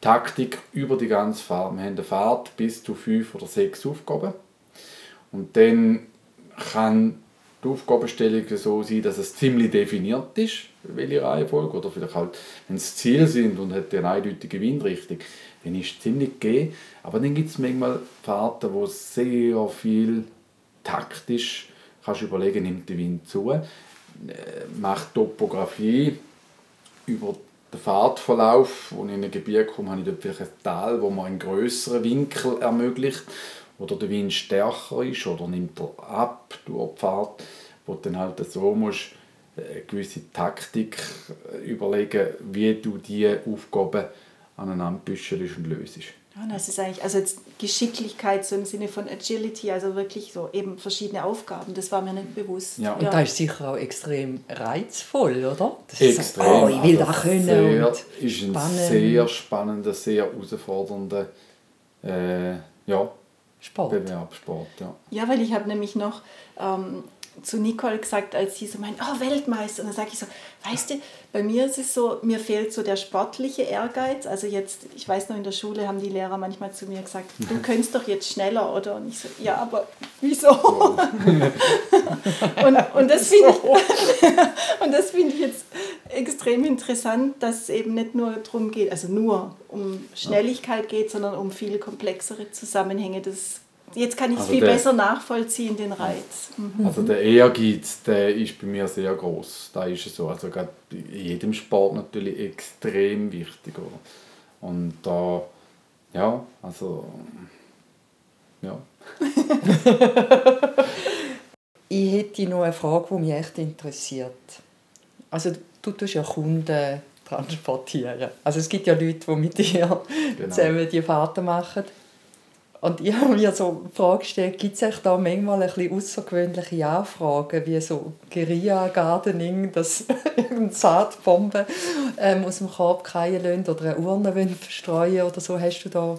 Taktik über die ganze Fahrt. Wir haben eine Fahrt bis zu fünf oder sechs Aufgaben. Und dann kann die Aufgabenstellung so sein, dass es ziemlich definiert ist, welche Reihenfolge. Oder vielleicht halt, wenn es Ziel sind und hat eine eindeutige Windrichtung, dann ist es ziemlich gegeben. Aber dann gibt es manchmal Fahrten, wo sehr viel taktisch kannst überlegen, nimmt der Wind zu, äh, macht Topografie über den Fahrtverlauf, wo ich in ein Gebiet komme, habe ich dort vielleicht ein Tal, wo man einen größeren Winkel ermöglicht oder der Wind stärker ist oder nimmt er ab durch die Fahrt, wo du dann halt so musst, äh, eine gewisse Taktik äh, überlegen, wie du diese Aufgaben aneinander büschelst und löst. Ja, das ist eigentlich, also jetzt Geschicklichkeit so im Sinne von Agility, also wirklich so eben verschiedene Aufgaben, das war mir nicht bewusst. Ja. Und das ist sicher auch extrem reizvoll, oder? Das ist Extrem. So, oh, ich will Also das können. Sehr, und ist ein spannend. sehr spannender, sehr herausfordernder äh, ja, Sport. Bewerbssport. Ja. Ja, weil ich habe nämlich noch ähm, zu Nicole gesagt, als sie so meint, oh Weltmeister, und dann sage ich so, weißt du, bei mir ist es so, mir fehlt so der sportliche Ehrgeiz. Also jetzt, ich weiß noch, in der Schule haben die Lehrer manchmal zu mir gesagt, du könntest doch jetzt schneller, oder? Und ich so, ja, aber wieso? und, und das finde ich, und das finde ich jetzt extrem interessant, dass es eben nicht nur darum geht, also nur um Schnelligkeit geht, sondern um viel komplexere Zusammenhänge. Das, jetzt kann ich es Also viel der- besser nachvollziehen, den Reiz. Mhm. Also der Ehrgeiz, der ist bei mir sehr groß. Da ist es so. Also gerade in jedem Sport natürlich extrem wichtig. Oder? Und da, ja, also, ja. Ich hätte noch eine Frage, die mich echt interessiert. Also du tust ja Kunden transportieren. Also es gibt ja Leute, die mit dir Genau. zusammen die Fahrten machen. Und ich habe mir so die Frage gestellt, gibt es da manchmal ein bisschen außergewöhnliche Anfragen, wie so Guerilla-Gardening, dass eine Saatbombe ähm, aus dem Korb fallen lassen oder eine Urne verstreuen oder so. Hast du da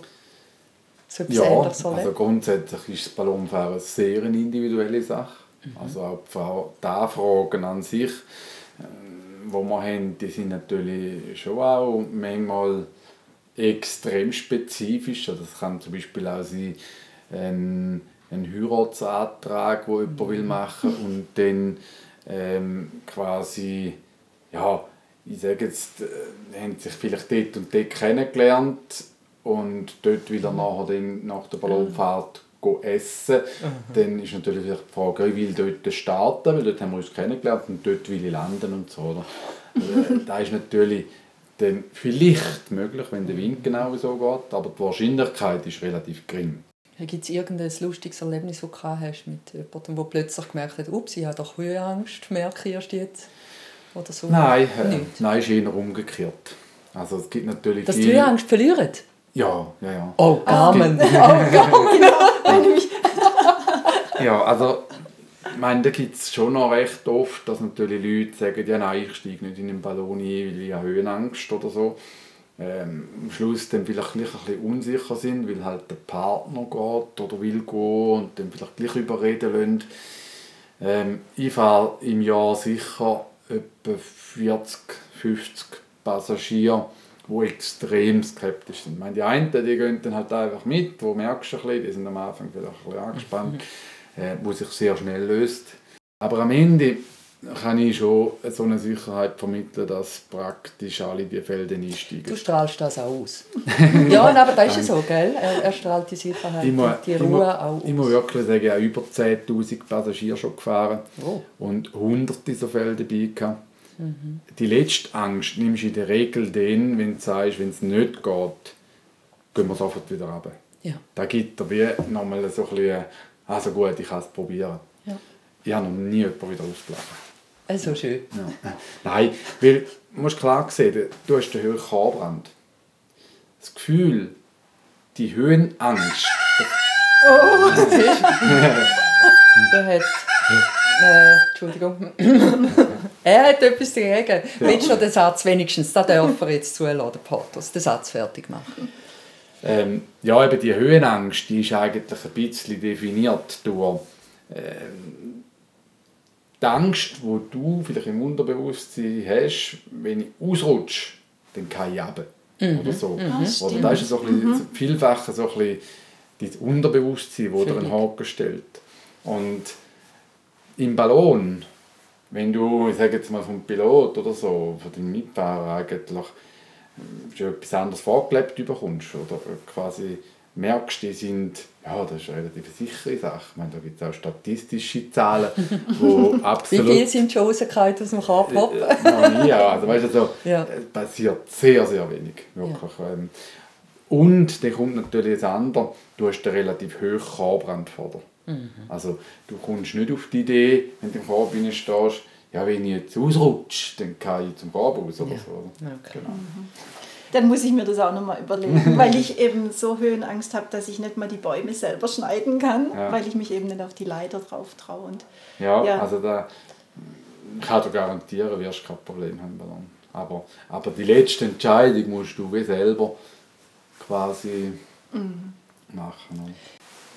so etwas Ja, Ähnliches also erlebt? grundsätzlich ist das Ballonfahren eine sehr individuelle Sache. Also auch die Fra- die Anfragen an sich, ähm, die wir haben, die sind natürlich schon auch manchmal extrem spezifisch. Also das kann zum Beispiel auch sein, ein, ein Heiratsantrag, den jemand will machen und dann ähm, quasi, ja, ich sage jetzt, äh, haben sich vielleicht dort und dort kennengelernt und dort will er nachher dann nach der Ballonfahrt essen. Dann ist natürlich die Frage, ich will dort starten, weil dort haben wir uns kennengelernt und dort will ich landen und so. Oder? Also, da ist natürlich dann vielleicht möglich, wenn der Wind genau so geht, aber die Wahrscheinlichkeit ist relativ gering. Gibt es irgendein lustiges Erlebnis, das du hast mit jemandem, der plötzlich gemerkt hat, ups, ich habe doch Höhenangst, merke ich erst jetzt? Oder so? Nein, äh, nein, ist eher umgekehrt. Also es gibt natürlich Dass die viel- Höhenangst verlieren? Ja, ja, ja. Oh, Carmen. Ja, also ich meine, da gibt es schon noch recht oft, dass natürlich Leute sagen, ja nein, ich steige nicht in den Ballon ein, weil ich habe Höhenangst oder so. Ähm, am Schluss dann vielleicht gleich ein bisschen unsicher sind, weil halt der Partner geht oder will gehen und dann vielleicht gleich überreden lassen. Ähm, ich fahre im Jahr sicher etwa 40, 50 Passagiere, die extrem skeptisch sind. Ich meine, die einen die gehen dann halt einfach mit, wo merkst du ein bisschen, die sind am Anfang vielleicht ein bisschen angespannt, äh, wo sich sehr schnell löst. Aber am Ende kann ich schon so eine Sicherheit vermitteln, dass praktisch alle die Felder einsteigen. Du strahlst das auch aus. ja, aber das ist ja so, gell? Er, er strahlt die Sicherheit Ich muss, die ich, Ruhe muss, auch aus. ich muss wirklich sagen, ich habe über 10'000 Passagiere schon gefahren Oh. und hunderte so Fälle dabei gehabt. Mhm. Die letzte Angst nimmst du in der Regel dann, wenn du sagst, wenn es nicht geht, gehen wir sofort wieder runter. Ja. Da gibt er wie nochmal so ein bisschen, also gut, ich kann es probieren. Ja. Ich habe noch nie jemanden wieder ausgelachen. Also schön. Ja. Nein, weil du musst klar sehen, du hast den Höhenbrand. Das Gefühl, die Höhenangst, Der hat. Äh, Entschuldigung. er hat etwas dagegen. Willst du den Satz wenigstens, da darf er jetzt zulassen, Pathos, den Satz fertig machen? Ähm, ja, eben die Höhenangst, die ist eigentlich ein bisschen definiert durch ähm, die Angst, die du vielleicht im Unterbewusstsein hast, wenn ich ausrutsche, dann kann ich runter. Oder so. Oder da ist so ein bisschen, vielfach so ein bisschen das Unterbewusstsein, das dir einen. Haken stellt. Und im Ballon, wenn du, ich sage jetzt mal vom Pilot oder so, von dem Mitfahrer eigentlich schon etwas anderes vorgelebt bekommst oder quasi merkst, die sind, ja, das ist eine relativ sichere Sache. Ich meine, da gibt es auch statistische Zahlen, wo Wie absolut... viel sind schon rausgefallen aus dem Korb? Hopp. Äh, noch nie, ja. Also, weißt du, so, Ja. es passiert sehr, sehr wenig. Wirklich. Ähm, Und dann kommt natürlich das andere, du hast einen relativ hohen dir. Mhm. Also du kommst nicht auf die Idee, wenn du im Korb stehst, ja, wenn ich jetzt ausrutsche, dann kann ich zum raus oder Ja. so. oder? Okay. Dann muss ich mir das auch nochmal überlegen, weil ich eben so Höhenangst habe, dass ich nicht mal die Bäume selber schneiden kann, Ja. weil ich mich eben nicht auf die Leiter drauf traue. Und Ja, Ja. also da ich kann dir garantieren, wirst du kein Problem haben. Aber, aber die letzte Entscheidung musst du wie selber quasi Mhm. machen.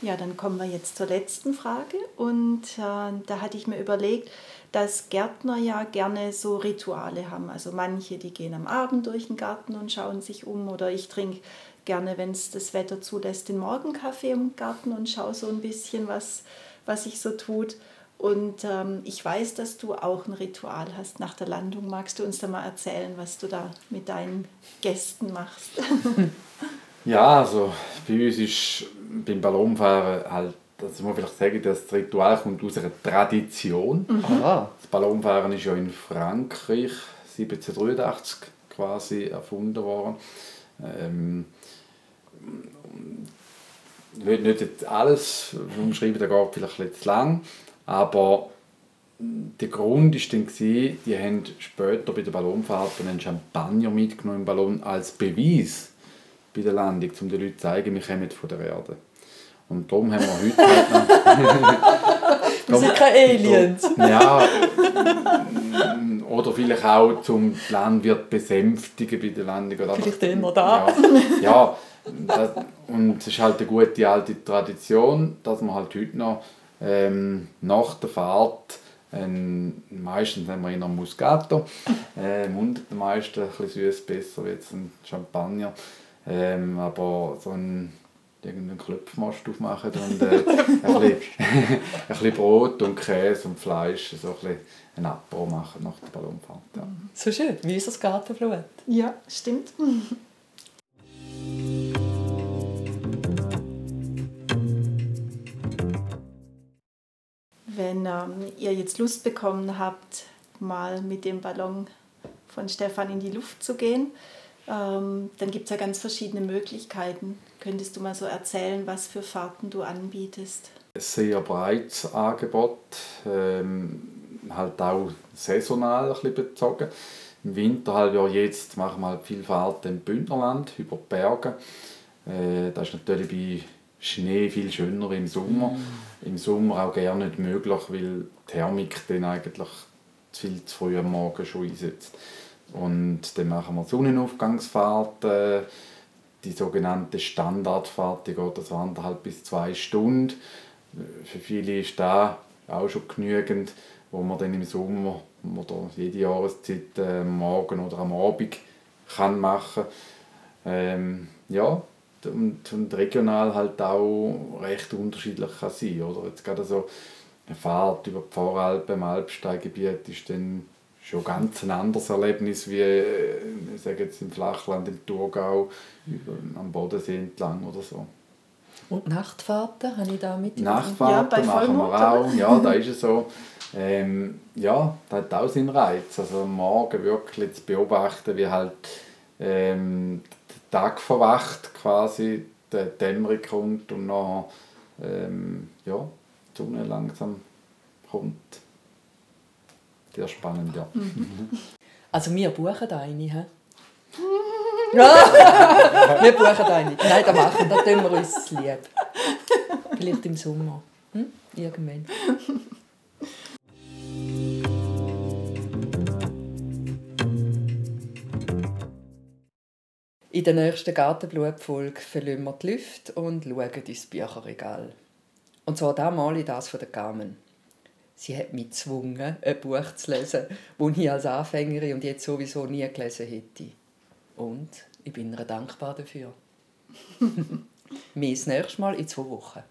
ja, dann kommen wir jetzt zur letzten Frage. Und äh, da hatte ich mir überlegt, dass Gärtner ja gerne so Rituale haben. Also manche, die gehen am Abend durch den Garten und schauen sich um. Oder ich trinke gerne, wenn es das Wetter zulässt, den Morgenkaffee im Garten und schaue so ein bisschen, was, was sich so tut. Und ähm, ich weiß, dass du auch ein Ritual hast nach der Landung. Magst du uns da mal erzählen, was du da mit deinen Gästen machst? Ja, also bei uns ist beim Ballonfahren halt, das muss man vielleicht sagen, das Ritual kommt aus einer Tradition. Aha. Das Ballonfahren ist ja in Frankreich 1783 quasi erfunden worden. Ähm, ich will nicht jetzt alles umschreiben, da geht vielleicht zu lang, aber der Grund war dann, gewesen, die haben später bei der Ballonfahrt einen Champagner mitgenommen im Ballon als Beweis bei der Landung, um den Leuten zu zeigen, wir kommen von der Erde. Und darum haben wir heute halt noch... wir sind keine Aliens. ja, oder vielleicht auch, um die Landwirte besänftigen bei der Landung. Oder vielleicht immer da. Ja, ja das, und es ist halt eine gute alte Tradition, dass man halt heute noch ähm, nach der Fahrt ein, meistens haben wir eher Muscato, äh, mundet den meisten ein bisschen süß besser wie jetzt ein Champagner. Ähm, aber so ein irgendeinen Klöpfmast aufmachen und äh, ein, bisschen, ein bisschen Brot und Käse und Fleisch, so ein bisschen ein Apero machen nach der Ballonfahrt. Ja. So schön, wie ist das Gartenblut? Ja, stimmt. Wenn ähm, ihr jetzt Lust bekommen habt, mal mit dem Ballon von Stefan in die Luft zu gehen, ähm, dann gibt es ja ganz verschiedene Möglichkeiten. Könntest du mal so erzählen, was für Fahrten du anbietest? Ein sehr breites Angebot, ähm, halt auch saisonal ein bisschen bezogen. Im Winterhalbjahr jetzt machen wir halt viel Fahrten im Bündnerland, über die Berge. Äh, das ist natürlich bei Schnee viel schöner im Sommer. Mm. Im Sommer auch gerne nicht möglich, weil die Thermik dann eigentlich viel zu früh am Morgen schon einsetzt. Und dann machen wir Sonnenaufgangsfahrten, die sogenannte Standardfahrt, die geht also anderthalb bis zwei Stunden. Für viele ist das auch schon genügend, wo man dann im Sommer oder jede Jahreszeit äh, Morgen oder am Abend kann machen ähm, ja, und, und regional halt auch recht unterschiedlich kann sein. Oder? Jetzt gerade so eine Fahrt über die Voralpen im Alpsteingebiet ist dann schon ganz ein anderes Erlebnis wie äh, ich sage jetzt im Flachland, im Thurgau, am Bodensee entlang oder so. Und Nachtfahrten, habe ich da mit? Nachtfahrten ja, machen wir auch, ja, da ist es so. Ähm, ja, das hat auch seinen Reiz. Also am Morgen wirklich zu beobachten, wie halt ähm, der Tag verwacht quasi, die Dämmerung kommt und dann ähm, ja, die Sonne langsam kommt sehr spannend, ja. Mhm. Also wir buchen eine, he? wir buchen eine. Nein, das machen da tun wir uns lieb. Vielleicht im Sommer. Hm? Irgendwann. In der nächsten Gartenblutfolge verlassen wir die Lüfte und schauen ins Bücherregal. Und zwar damals das von der Carmen. Sie hat mich gezwungen, ein Buch zu lesen, das ich als Anfängerin und jetzt sowieso nie gelesen hätte. Und ich bin ihr dankbar dafür. Mehr das nächste Mal in zwei Wochen.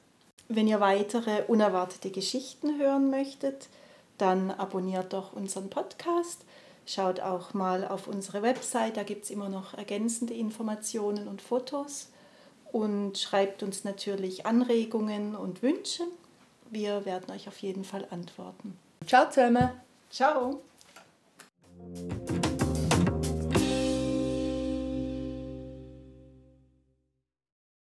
Wenn ihr weitere unerwartete Geschichten hören möchtet, dann abonniert doch unseren Podcast. Schaut auch mal auf unsere Website, da gibt es immer noch ergänzende Informationen und Fotos. Und schreibt uns natürlich Anregungen und Wünsche. Wir werden euch auf jeden Fall antworten. Ciao zusammen. Ciao.